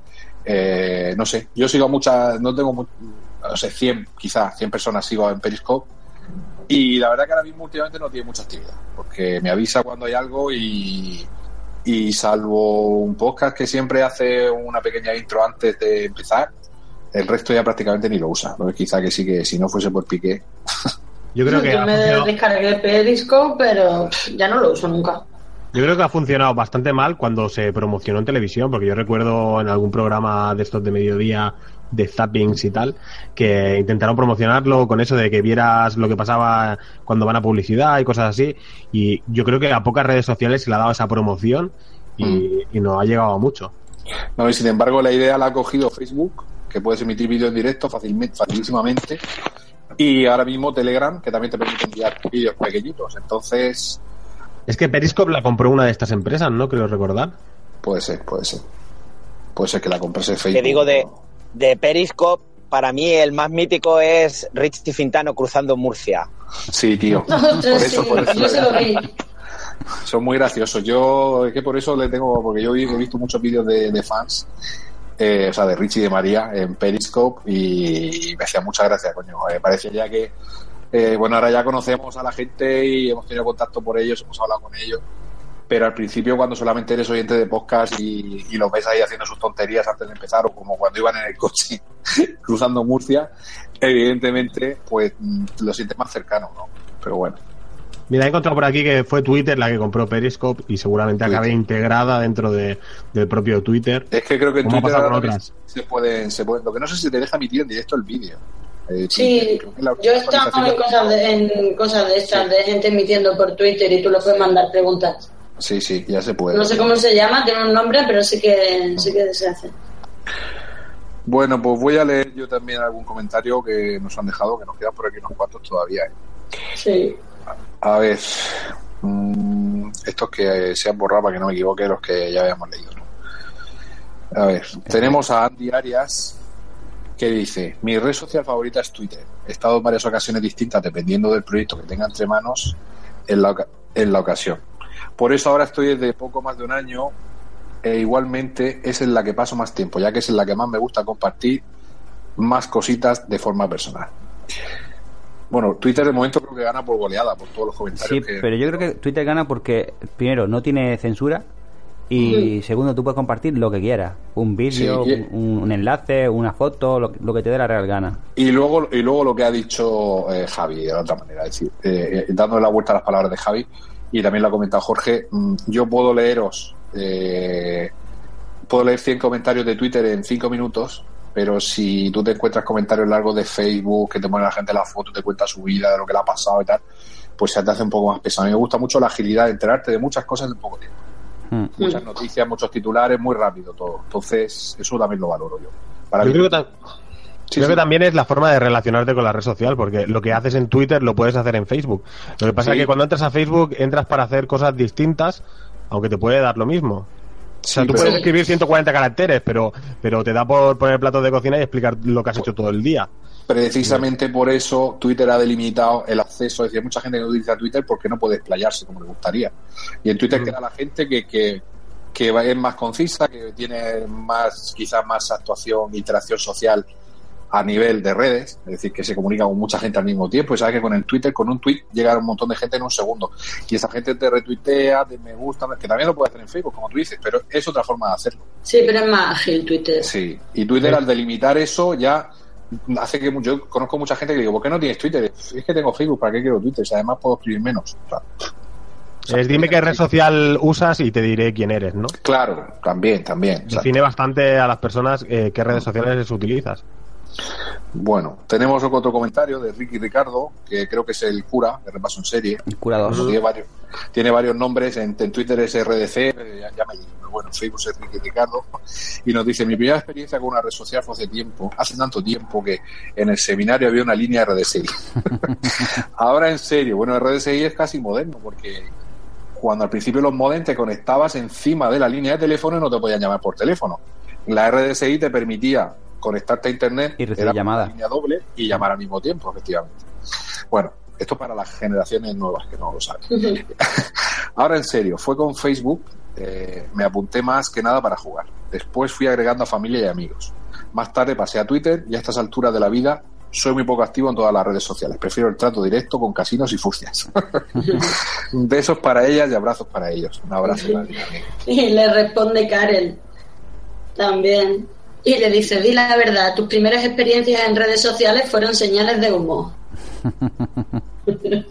Eh, no sé, yo sigo muchas, no tengo, no sé, 100, quizás 100 personas sigo en Periscope. Y la verdad que ahora mismo últimamente no tiene mucha actividad, porque me avisa cuando hay algo y, y salvo un podcast que siempre hace una pequeña intro antes de empezar, el resto ya prácticamente ni lo usa. ¿no? Quizá que sí que si no fuese por Piqué. Yo creo que Yo me funcionado- descargué Periscope, pero ya no lo uso nunca. Yo creo que ha funcionado bastante mal cuando se promocionó en televisión, porque yo recuerdo en algún programa de estos de mediodía de zappings y tal, que intentaron promocionarlo con eso de que vieras lo que pasaba cuando van a publicidad y cosas así, y yo creo que a pocas redes sociales se le ha dado esa promoción y, y no ha llegado a mucho. No, y sin embargo, la idea la ha cogido Facebook, que puedes emitir vídeos en directo facilmente, facilísimamente. Y ahora mismo Telegram, que también te permite enviar vídeos pequeñitos. Entonces, Es que Periscope la compró una de estas empresas, ¿no? Creo recordar. puede ser, puede ser. Puede ser que la comprase Facebook. Que digo de, de Periscope, para mí el más mítico es Richie Fintano cruzando Murcia. Sí, tío. Por eso, por eso. yo se lo vi. Son muy graciosos. Yo, es que por eso le tengo, porque yo he visto muchos vídeos de, de fans, eh, o sea, de Richie y de María en Periscope y me hacía mucha gracia, coño. Me parece ya que, eh, bueno, ahora ya conocemos a la gente y hemos tenido contacto por ellos, hemos hablado con ellos. Pero al principio, cuando solamente eres oyente de podcast y, y los ves ahí haciendo sus tonterías antes de empezar, o como cuando iban en el coche cruzando Murcia, evidentemente, pues mm, lo sientes más cercano, ¿no? Pero bueno. Mira, he encontrado por aquí que fue Twitter la que compró Periscope y seguramente acabe integrada dentro de, del propio Twitter. Es que creo que en Twitter ahora otras. se puede, se puede. Lo que no sé si te deja emitir en directo el vídeo. Eh, Sí, Twitter, yo he estado en cosas de, en cosas de estas, de gente emitiendo por Twitter y tú le puedes mandar preguntas. Sí, sí, ya se puede. No sé cómo se llama, tiene un nombre, pero sí que, sí que se hace. Bueno, pues voy a leer yo también algún comentario que nos han dejado, que nos quedan por aquí unos cuantos todavía. ¿eh? Sí. A ver, mm, estos que se han borrado para que no me equivoque, los que ya habíamos leído. ¿no? A ver, tenemos a Andy Arias que dice: Mi red social favorita es Twitter. He estado en varias ocasiones distintas dependiendo del proyecto que tenga entre manos en la, en la ocasión. Por eso ahora estoy desde poco más de un año e igualmente es en la que paso más tiempo, ya que es en la que más me gusta compartir más cositas de forma personal. Bueno, Twitter de momento creo que gana por goleada, por todos los Sí, comentarios que... pero yo creo que Twitter gana porque, primero, no tiene censura y segundo, tú puedes compartir lo que quieras. Un vídeo, Sí, y- un, un enlace, una foto, lo, lo que te dé la real gana. Y luego, y luego lo que ha dicho eh, Javi, de otra manera, es decir, eh, eh, dándole la vuelta a las palabras de Javi, y también lo ha comentado Jorge, mm, yo puedo leeros, eh, puedo leer 100 comentarios de Twitter en 5 minutos, pero si tú te encuentras comentarios largos de Facebook, que te pone la gente la foto, te cuenta su vida, de lo que le ha pasado y tal, pues se te hace un poco más pesado. A mí me gusta mucho la agilidad de enterarte de muchas cosas en poco tiempo. Mm. Muchas noticias, muchos titulares, muy rápido todo. Entonces, eso también lo valoro yo. Para Yo mí- creo que, creo que también es la forma de relacionarte con la red social, porque lo que haces en Twitter lo puedes hacer en Facebook. Lo que pasa Sí. es que cuando entras a Facebook entras para hacer cosas distintas, aunque te puede dar lo mismo. O sea, tú pero- puedes escribir 140 caracteres, pero, pero te da por poner platos de cocina y explicar lo que has hecho todo el día. Precisamente por eso Twitter ha delimitado el acceso. Es decir, hay mucha gente que no utiliza Twitter porque no puede explayarse como le gustaría. Y en Twitter queda la gente que, que, que es más concisa, que tiene más, quizás más actuación, interacción social a nivel de redes, es decir, que se comunica con mucha gente al mismo tiempo. Y sabes que con el Twitter, con un tweet, llega a un montón de gente en un segundo. Y esa gente te retuitea, te me gusta, que también lo puede hacer en Facebook, como tú dices, pero es otra forma de hacerlo. Sí, pero es más ágil Twitter. Sí, y Twitter al delimitar eso ya hace que yo conozco mucha gente que digo, ¿por qué no tienes Twitter? Es que tengo Facebook, ¿para qué quiero Twitter? Si además puedo escribir menos. O sea, Es dime qué red social usas y te diré quién eres, ¿no? Claro, también, también. Define bastante a las personas eh, qué redes sociales utilizas. Bueno, tenemos otro comentario de Ricky Ricardo, que creo que es el cura, de repaso en serie. El cura. Tiene varios, tiene varios nombres, en, en Twitter es RDC, eh, ya, ya me digo, pero bueno, en Facebook es Ricky Ricardo, y nos dice, mi primera experiencia con una red social fue hace tiempo, hace tanto tiempo que en el seminario había una línea RDSI. Ahora en serio, bueno, RDSI es casi moderno, porque cuando al principio los modems te conectabas encima de la línea de teléfono y no te podían llamar por teléfono. La RDSI te permitía conectarte a internet Y recibir era llamada. una línea doble y llamar al mismo tiempo, efectivamente. Bueno, esto para las generaciones nuevas que no lo saben. Ahora en serio, fue con Facebook, eh, me apunté más que nada para jugar. Después fui agregando a familia y amigos. Más tarde pasé a Twitter y a estas alturas de la vida soy muy poco activo en todas las redes sociales. Prefiero el trato directo con casinos y furcias. Besos para ellas y abrazos para ellos. Un abrazo. Y le responde Karen también. Y le dice, di la verdad, tus primeras experiencias en redes sociales fueron señales de humo.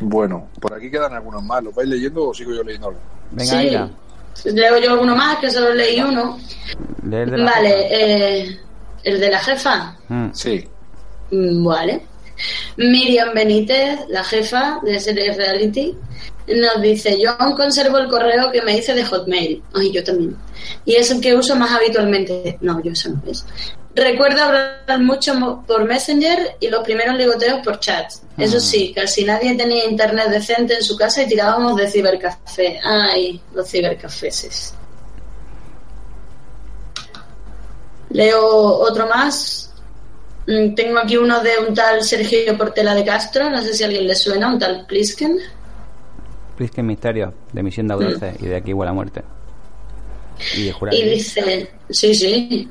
Bueno, por aquí quedan algunos más. ¿Los vais leyendo o sigo yo leyendo? Venga, Sí. Leo yo alguno más, que solo leí uno. lee el de la Vale, jefa. eh, el de la jefa. Mm. Sí. Mm, Vale. Miriam Benítez, la jefa de series reality, nos dice, yo aún conservo el correo que me hice de Hotmail. Ay, yo también. Y es el que uso más habitualmente. No, yo eso no es. Recuerdo hablar mucho por Messenger y los primeros ligoteos por chats. Eso sí, casi nadie tenía internet decente en su casa y tirábamos de cibercafé. Ay, los cibercafeses. Leo otro más. Mm, Tengo aquí uno de un tal Sergio Portela de Castro, no sé si a alguien le suena, un tal Plisken. Plisken Misterio, de Misión de Audace y de aquí huele a muerte. Y de. Y dice, sí, sí,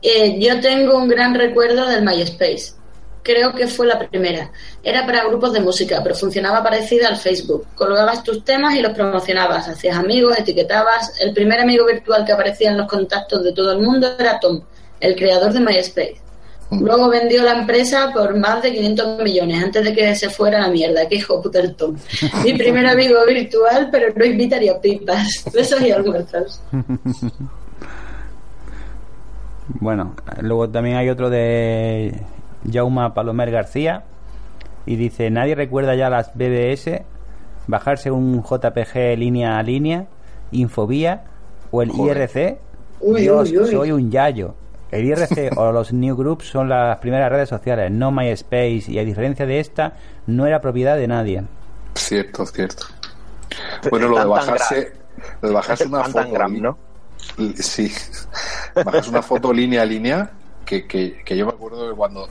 Eh, yo tengo un gran recuerdo del MySpace. Creo que fue la primera. Era para grupos de música, pero funcionaba parecida al Facebook. Colgabas tus temas y los promocionabas, hacías amigos, etiquetabas. El primer amigo virtual que aparecía en los contactos de todo el mundo era Tom, el creador de MySpace. Luego vendió la empresa por más de 500 millones antes de que se fuera a la mierda. Qué hijo puta el Tom. Mi primer amigo virtual, pero no invitaría pipas. Besos y almuerzos. Bueno, luego también hay otro de Jauma Palomer García y dice, nadie recuerda ya las BBS, bajarse un JPG línea a línea, Infobía o el Joder. IRC. Uy, Dios, uy, uy. soy un yayo. El IRC o los Newgroups son las primeras redes sociales, no MySpace, y a diferencia de esta, no era propiedad de nadie. Cierto, cierto. Bueno, lo de bajarse, lo de bajarse una foto, gram, ¿no? sí, bajarse una foto línea a línea, que, que, que yo me acuerdo que cuando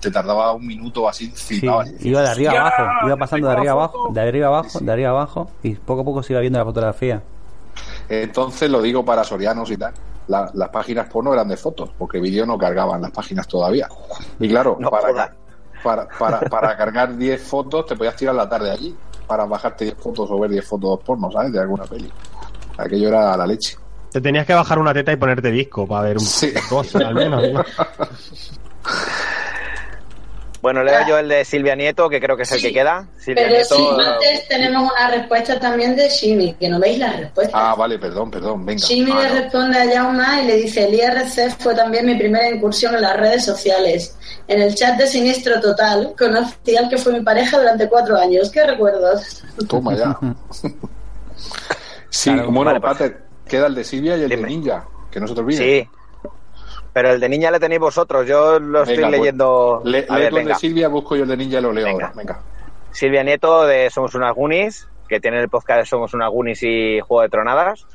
te tardaba un minuto o así, Sí, iba de arriba "Hostia, abajo, iba pasando de arriba abajo, foto". de arriba abajo, Sí, sí. de arriba abajo, y poco a poco se iba viendo la fotografía. Entonces lo digo para sorianos y tal. La- las páginas porno eran de fotos, porque vídeo no cargaban las páginas todavía. Y claro, No para, para, para, para cargar 10 fotos te podías tirar la tarde allí, para bajarte 10 fotos o ver 10 fotos porno, ¿sabes? De alguna peli. Aquello era la leche. Te tenías que bajar una teta y ponerte disco para ver un Sí. cosa, al menos. ¿no? Bueno, leo yo el de Silvia Nieto, que creo que es el Sí, que queda. Silvia Pero Nieto. sí, antes tenemos una respuesta también de Shimi, que no veis la respuesta. Ah, vale, perdón, perdón, venga. Shimi Ah, le no. responde a Jauma y le dice, el IRC fue también mi primera incursión en las redes sociales. En el chat de Siniestro Total conocí al que fue mi pareja durante cuatro años. ¿Qué recuerdos? Toma ya. sí, Claro, bueno, vale, pues. Pater, queda el de Silvia y el Dime. de Ninja, que no se te olvide. Sí. Pero el de niña le tenéis vosotros. Yo lo estoy Venga, pues, leyendo. Le, a ver, el de venga. Silvia, busco yo el de Ninja lo leo Venga. ahora. Venga. Silvia Nieto de Somos unas Goonies, que tiene el podcast de Somos unas Goonies y Juego de Tronadas.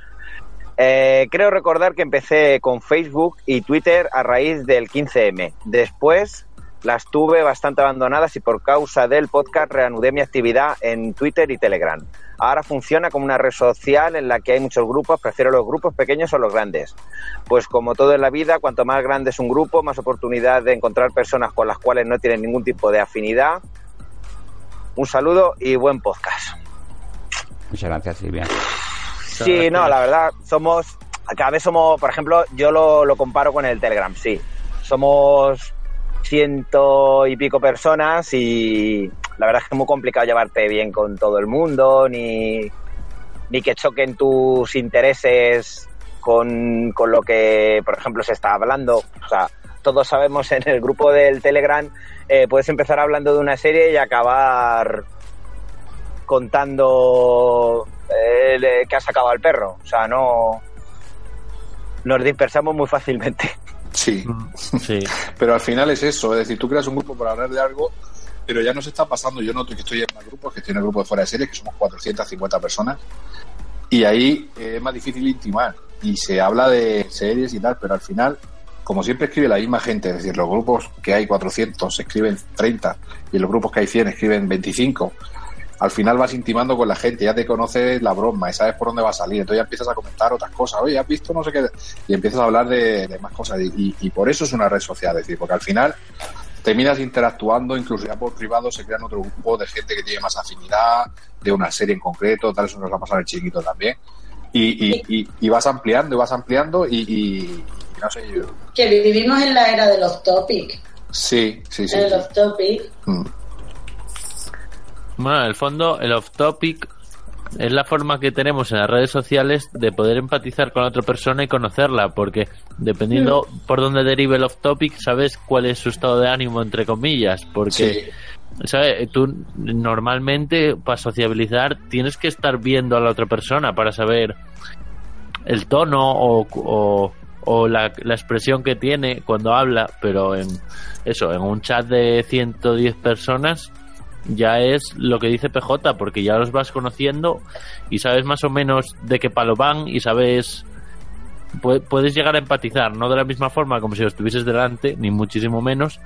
Eh, creo recordar que empecé con Facebook y Twitter a raíz del 15M. Después las tuve bastante abandonadas y por causa del podcast reanudé mi actividad en Twitter y Telegram. Ahora funciona como una red social en la que hay muchos grupos, prefiero los grupos pequeños o los grandes. Pues como todo en la vida, cuanto más grande es un grupo, más oportunidad de encontrar personas con las cuales no tienen ningún tipo de afinidad. Un saludo y buen podcast. Muchas gracias, Silvia. Sí, no, la verdad, somos, cada vez somos, por ejemplo, yo lo, lo comparo con el Telegram, sí. Somos ciento y pico personas y la verdad es que es muy complicado llevarte bien con todo el mundo, ni, ni que choquen tus intereses con, con lo que, por ejemplo, se está hablando. O sea, todos sabemos en el grupo del Telegram, eh, puedes empezar hablando de una serie y acabar contando eh, que ha sacado al perro. O sea, no. Nos dispersamos muy fácilmente. Sí. Sí. Pero al final es eso, es decir, tú creas un grupo para hablar de algo, pero ya nos está pasando. Yo noto que estoy en más grupos, que estoy en el grupo de fuera de series, que somos 450 personas, y ahí eh, es más difícil intimar. Y se habla de series y tal, pero al final, como siempre escribe la misma gente, es decir, los grupos que hay 400 escriben 30 y los grupos que hay 100 escriben 25. Al final vas intimando con la gente, ya te conoces la broma y sabes por dónde va a salir. Entonces ya empiezas a comentar otras cosas. Oye, ¿has visto no sé qué? Y empiezas a hablar de, más cosas. Y, y- y por eso es una red social, es decir, porque al final terminas interactuando, incluso ya por privado se crean otro grupo de gente que tiene más afinidad de una serie en concreto, tal, eso nos va a pasar el chiquito también. Y, y, y, y vas ampliando y vas ampliando y, y- y no sé, yo, Que vivimos en la era de los topic. sí, sí, sí. En sí. los topic. Mm. Bueno, en el fondo, el off-topic es la forma que tenemos en las redes sociales de poder empatizar con la otra persona y conocerla, porque dependiendo por dónde derive el off-topic, sabes cuál es su estado de ánimo, entre comillas, porque... ¿sabes? Tú normalmente para sociabilizar tienes que estar viendo a la otra persona para saber el tono o, o- o la, la expresión que tiene cuando habla, pero en eso, en un chat de 110 personas ya es lo que dice PJ, porque ya los vas conociendo y sabes más o menos de qué palo van y sabes pu- puedes llegar a empatizar, no de la misma forma como si lo estuvieses delante, ni muchísimo menos,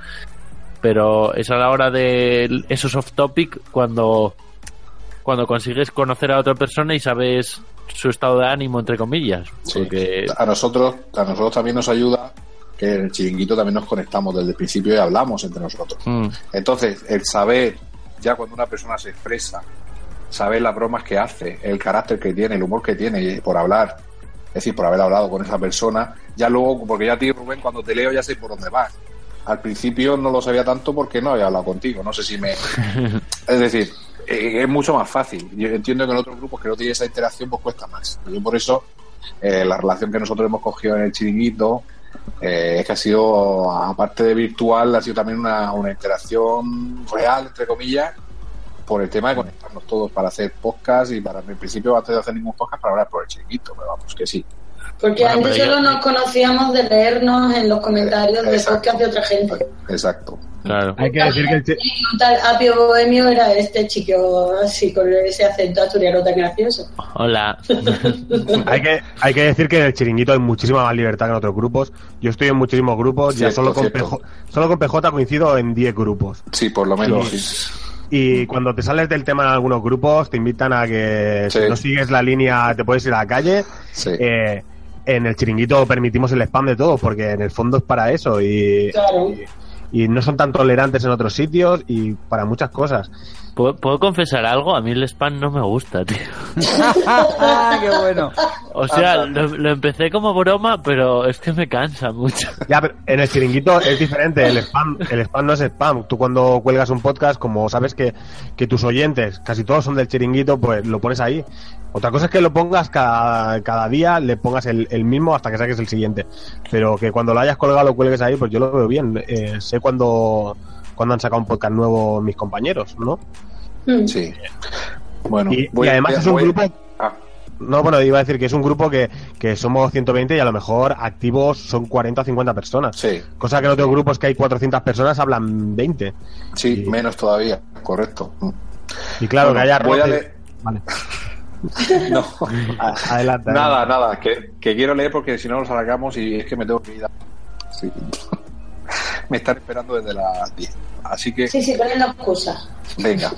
pero es a la hora de esos off topic cuando cuando consigues conocer a otra persona y sabes su estado de ánimo entre comillas Sí. porque A nosotros, a nosotros también nos ayuda que en el chiringuito también nos conectamos desde el principio y hablamos entre nosotros. mm, Entonces, el saber, ya cuando una persona se expresa, saber las bromas que hace, el carácter que tiene, el humor que tiene y por hablar, es decir, por haber hablado con esa persona, ya luego, porque ya a ti, Rubén, cuando te leo ya sé por dónde vas. Al principio no lo sabía tanto porque no había hablado contigo, no sé si me... Es decir, eh, es mucho más fácil. Yo entiendo que en otros grupos que no tiene esa interacción pues cuesta más. Yo por eso eh, la relación que nosotros hemos cogido en el chiringuito eh, es que ha sido, aparte de virtual, ha sido también una, una interacción real, entre comillas, por el tema de conectarnos todos para hacer podcast y para, en principio, antes de hacer ningún podcast, para hablar por el chiringuito, pero vamos, que sí. Porque Bueno, antes solo yo- nos conocíamos de leernos en los comentarios de Exacto. podcast de otra gente. Exacto. claro Hay que decir que el tal Apio Bohemio era este chico así con ese acento asturiano tan gracioso. hola hay que hay que decir que en el chiringuito hay muchísima más libertad que en otros grupos. Yo estoy en muchísimos grupos, ya solo con. PJ, solo con PJ coincido en 10 grupos. Sí, por lo menos. Sí. sí. Y cuando te sales del tema en algunos grupos, te invitan a que Sí. si no sigues la línea te puedes ir a la calle. Sí. Eh, en el chiringuito permitimos el spam de todo, porque en el fondo es para eso. Y, Claro. y, y no son tan tolerantes en otros sitios y para muchas cosas. ¿Puedo, puedo confesar algo? A mí el spam no me gusta, tío. ¡Qué bueno! O sea, lo, lo empecé como broma, pero es que me cansa mucho. Ya, pero en el chiringuito es diferente. El spam, el spam no es spam. Tú cuando cuelgas un podcast, como sabes que, que tus oyentes, casi todos son del chiringuito, pues lo pones ahí. Otra cosa es que lo pongas cada, cada día, le pongas el, el mismo hasta que saques el siguiente. Pero que cuando lo hayas colgado lo cuelgues ahí, pues yo lo veo bien. Eh, sé cuando, cuando han sacado un podcast nuevo mis compañeros, ¿no? Mm. Sí. Bueno, Y, voy- y además voy- es un voy- grupo Ah, No, bueno, iba a decir que es un grupo que, que somos 120 y a lo mejor activos son 40 o 50 personas. sí, Cosa que en otros grupos que hay 400 personas hablan 20. sí, menos todavía, correcto. Mm. Y claro, Bueno, que haya voy a leer- Vale, No, adelante. nada, nada, que, que quiero leer porque si no nos alargamos y es que me tengo que ir. a- Sí. me están esperando desde las 10. Así que, Sí, sí, poniendo excusas. venga.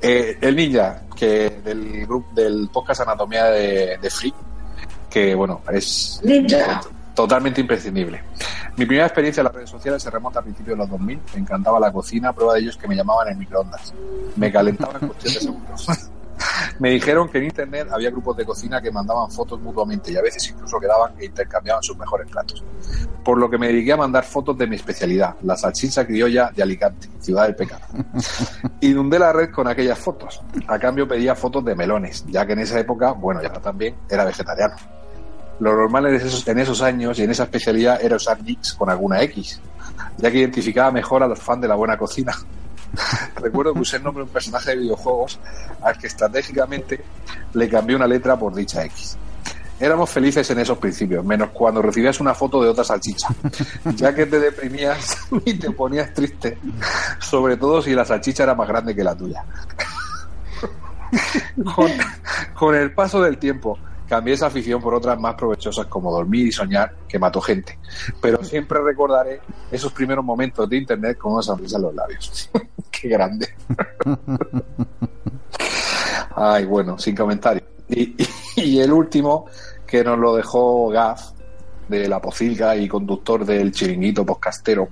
Eh, el ninja, que del grupo del podcast Anatomía de, de Freak, que bueno, es Ninja. totalmente imprescindible. Mi primera experiencia en las redes sociales se remonta a principios de los 2000. Me encantaba la cocina, prueba de ello es que me llamaban en microondas. Me calentaba en cuestión de segundos. Me dijeron que en internet había grupos de cocina que mandaban fotos mutuamente y a veces incluso quedaban e intercambiaban sus mejores platos. Por lo que me dediqué a mandar fotos de mi especialidad, la salchicha criolla de Alicante, ciudad del pecado. Inundé la red con aquellas fotos. A cambio pedía fotos de melones, ya que en esa época, bueno, ya también, era vegetariano. Lo normal en esos, en esos años y en esa especialidad era usar nicks con alguna X, ya que identificaba mejor a los fans de la buena cocina. Recuerdo que usé el nombre de un personaje de videojuegos al que estratégicamente le cambié una letra por dicha X. Éramos felices en esos principios, menos cuando recibías una foto de otra salchicha, ya que te deprimías y te ponías triste, sobre todo si la salchicha era más grande que la tuya. Con, con el paso del tiempo, cambié esa afición por otras más provechosas como dormir y soñar, que mató gente. Pero siempre recordaré esos primeros momentos de internet con una sonrisa en los labios. Qué grande. Ay, bueno, sin comentarios. Y, y el último, que nos lo dejó Gaf, de la pocilga y conductor del chiringuito podcastero,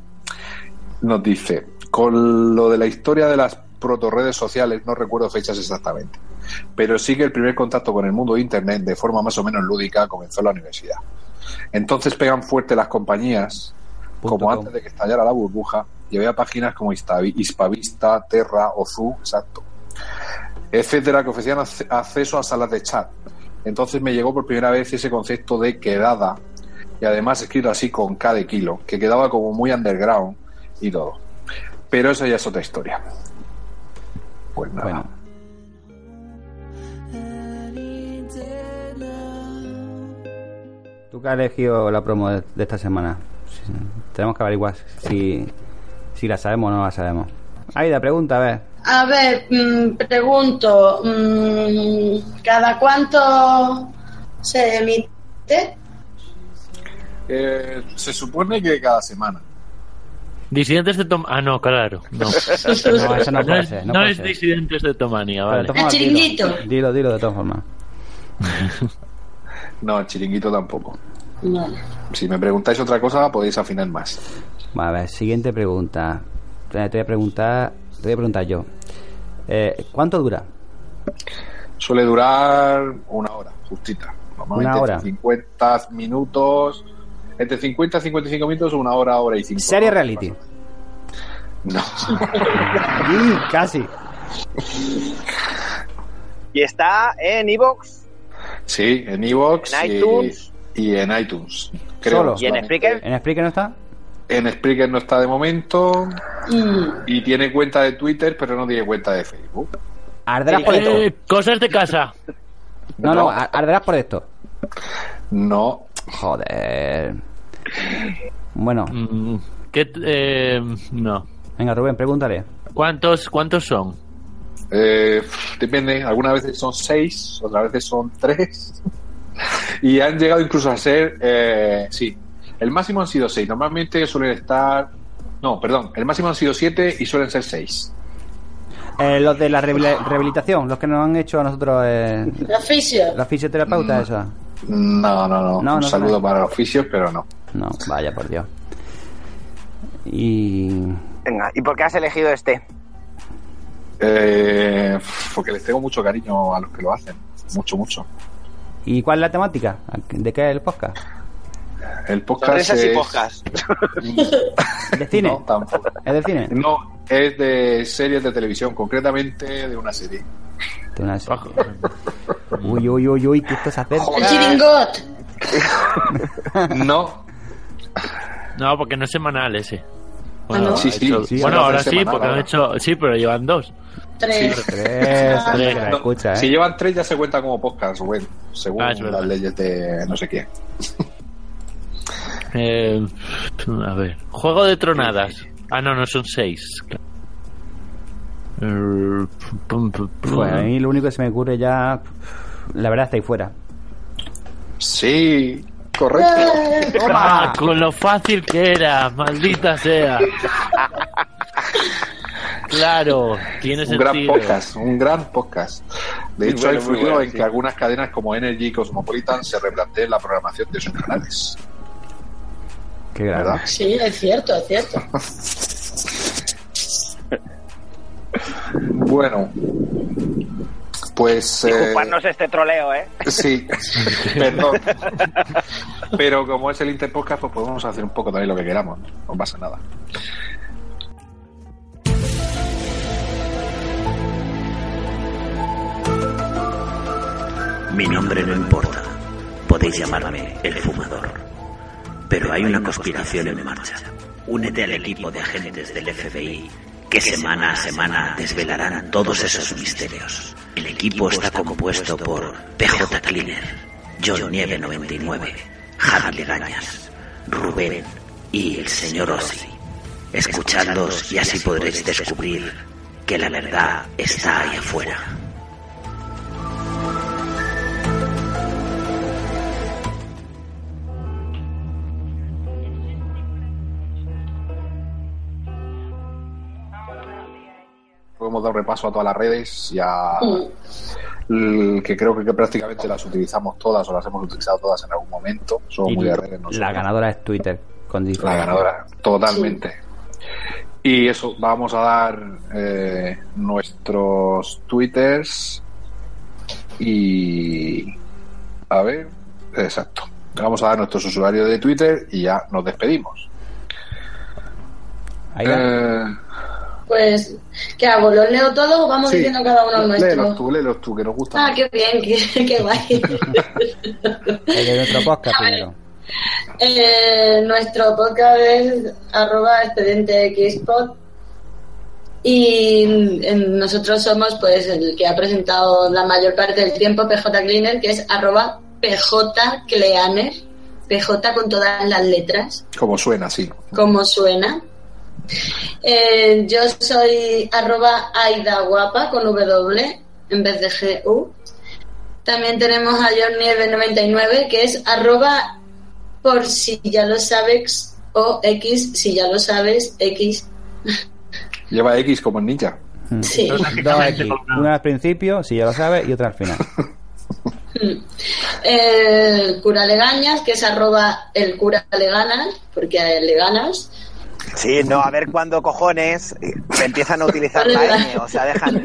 nos dice, con lo de la historia de las protorredes sociales, no recuerdo fechas exactamente, pero sí que el primer contacto con el mundo de Internet de forma más o menos lúdica comenzó en la universidad. Entonces pegan fuerte las compañías, como antes de que estallara la burbuja, y había páginas como Hispavista, Terra, Ozu, exacto, etcétera, que ofrecían ac- acceso a salas de chat. Entonces me llegó por primera vez ese concepto de quedada, y además escrito así con K de kilo, que quedaba como muy underground y todo. Pero eso ya es otra historia. Pues nada. Bueno. ¿Tú qué has elegido la promo de, de esta semana? Sí, Tenemos que averiguar si, si la sabemos o no la sabemos. Aida, pregunta, a ver. A ver, mm, pregunto, mm, ¿cada cuánto se emite? Eh, se supone que cada semana. Disidentes de Tomania. Ah, no, claro. No, No, eso no puede es, ser, no no puede es ser. Disidentes de Tomania, vale. El chiringuito. Dilo, dilo, dilo de todas formas. No, el chiringuito tampoco. Vale. Si me preguntáis otra cosa, podéis afinar más. Vale, a ver, siguiente pregunta. Te te voy a preguntar, te voy a preguntar yo. Eh, ¿Cuánto dura? Suele durar una hora, justita. Normalmente Una hora. entre 50 minutos, entre 50 y 55 minutos, una hora, hora y cinco. Serie reality. No. Sí, casi. Y está en Evox Sí, en Evox En y- iTunes. y, en iTunes. Creo, Solo. y en. Spreaker. ¿En Spreaker no está? En Spreaker no está de momento y tiene cuenta de Twitter, pero no tiene cuenta de Facebook. Arderás por esto. Eh, cosas de casa. No, no, ar- arderás por esto. No, Joder. Bueno, Mm, ¿Qué, eh, no. venga, Rubén, pregúntale. ¿Cuántos, ¿Cuántos son? Eh, depende, algunas veces son seis, otras veces son tres. Y han llegado incluso a ser, eh, sí, el máximo han sido seis. Normalmente suelen estar, no, perdón, el máximo han sido siete y suelen ser seis. Eh, los de la rehabili- rehabilitación, los que nos han hecho a nosotros eh, La fisio. la fisioterapeuta esa. No, no, no. No, Un no saludo para los oficios, pero no. No, vaya por Dios. Y Venga, ¿y por qué has elegido este? Eh, porque les tengo mucho cariño a los que lo hacen. Mucho, mucho. ¿Y cuál es la temática? ¿De qué es el podcast? El podcast Sonrisas y es... podcast. ¿De cine? No, tampoco. ¿Es de cine? No, es de series de televisión, concretamente de una serie. De una serie. Uy, uy, uy, uy, que esto se acerca. El chiringot. No, No, porque no es semanal ese. Ah, ¿no? Sí, ha sí, hecho- sí, bueno, se ahora sí, semanal porque han hecho. Sí, pero llevan dos. Tres. Tres, Ah. No, escucha, ¿eh? Si llevan tres ya se cuenta como podcast, bueno, según Ah, las leyes de no sé qué. Eh, a ver. Juego de tronadas. Ah, no, no son seis. Pues a mí lo único que se me ocurre ya. La verdad está ahí fuera. Sí, correcto. Ah, con lo fácil que era, maldita sea. Claro, tiene Un gran sentido. podcast, un gran podcast. De Muy hecho, bueno, ha muy influido bueno, en sí. que algunas cadenas como Energy y Cosmopolitan se replanteen la programación de sus canales. Qué grave. ¿Verdad? Sí, es cierto, es cierto. Bueno, Pues. eh, Disculparnos este troleo, ¿eh? Sí, perdón. Pero como es el Interpodcast, pues podemos hacer un poco también lo que queramos. No pasa nada. Mi nombre no importa. Podéis llamarme el fumador. Pero hay una conspiración en marcha. Únete al equipo de agentes del FBI que semana a semana desvelarán todos esos misterios. El equipo está compuesto por PJ Cleaner, John Nieve 99, Javi Legañas, Rubén y el señor Ozzy. Escuchadlos y así podréis descubrir que la verdad está ahí afuera. Hemos dado repaso a todas las redes y a. que creo que, que prácticamente las utilizamos todas o las hemos utilizado todas en algún momento. Somos Y muy de la, redes nosotros. la ganadora es Twitter. Con La ganadora, totalmente. Y eso, vamos a dar eh, nuestros twitters y... A ver, exacto. Vamos a dar nuestros usuarios de Twitter y ya nos despedimos. Eh, Pues, ¿qué hago? ¿Los leo todos o vamos sí, diciendo cada uno el léelos nuestro? tú, léelos tú, que nos gusta. Ah, qué bien, qué, qué guay. El de nuestro podcast primero. Eh, nuestro podcast es arroba expediente xpod y nosotros somos pues el que ha presentado la mayor parte del tiempo PJ Cleaner que es arroba PJ Cleaner PJ con todas las letras Como suena, sí. como suena Eh, yo soy arroba Aida Guapa con W en vez de GU también tenemos a John Nieve 99 que es arroba por si ya lo sabes o X si ya lo sabes X Lleva X como el ninja. Sí. Dos X. Una al principio, si ya lo sabes, y otra al final. el cura Legañas que es arroba el cura Leganas porque a él le ganas Sí, no, a ver cuándo cojones eh, empiezan a utilizar la N, o sea, dejan.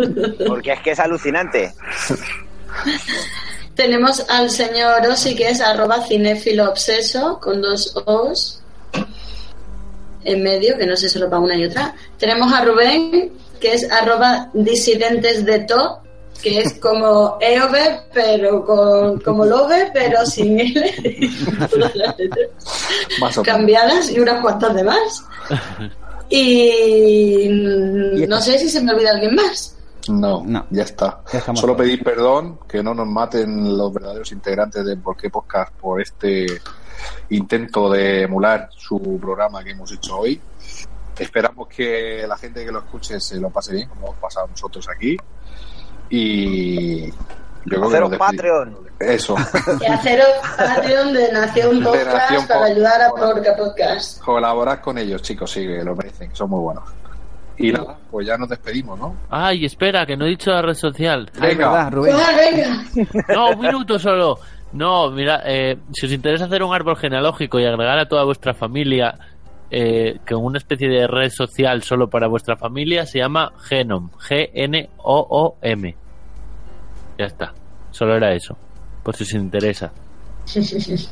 Porque es que es alucinante. tenemos al señor Osi que es arroba cinéfilo obseso con dos O's en medio que no sé solo para una y otra tenemos a Rubén que es arroba disidentes de to que es como EOB pero con, como Love pero sin L Más o menos. cambiadas y unas cuantas de más y no sé si se me olvida alguien más No, ya está. Solo pedir perdón, que no nos maten los verdaderos integrantes de Por qué Podcast por este intento de emular su programa que hemos hecho hoy. Esperamos que la gente que lo escuche se lo pase bien, como hemos pasado nosotros aquí. Y yo creo que Haceros. Patreon. Eso. y haceros Patreon de Nación De Podcast Nación para Pod- ayudar a Porca Podcast Colaborad con ellos, chicos, sí, que lo merecen, son muy buenos. Y nada, pues ya nos despedimos, ¿no? Ay, espera, que no he dicho la red social. Venga. Ah, venga No, un minuto solo. No, mira, eh, si os interesa hacer un árbol genealógico y agregar a toda vuestra familia eh, con una especie de red social solo para vuestra familia, se llama Genom. G-N-O-O-M. Ya está. Solo era eso. Por si os interesa.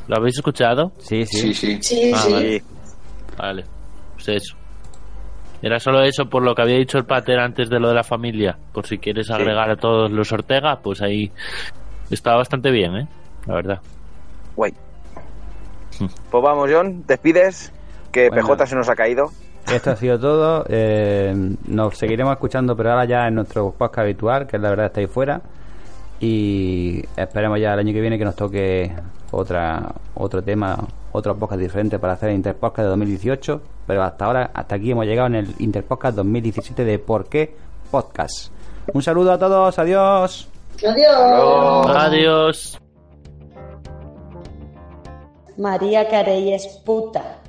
¿Lo habéis escuchado? Sí, Sí, sí. Sí, Ah, sí. Vale. Vale. Pues eso. Era solo eso por lo que había dicho el pater antes de lo de la familia. Por si quieres agregar a todos los Ortega, pues ahí está bastante bien, ¿eh? La verdad. Guay. Pues vamos, John, despides, que Bueno. PJ se nos ha caído. Esto ha sido todo. Eh, nos seguiremos escuchando, pero ahora ya en nuestro podcast habitual, que es la verdad está ahí fuera. Y esperemos ya el año que viene que nos toque otra otro tema, otro podcast diferente para hacer el Interpodcast de 2018. Pero hasta ahora, hasta aquí hemos llegado en el Interpodcast 2017 de ¿Por qué Podcast? Un saludo a todos, adiós. Adiós. Adiós. María Carey es puta.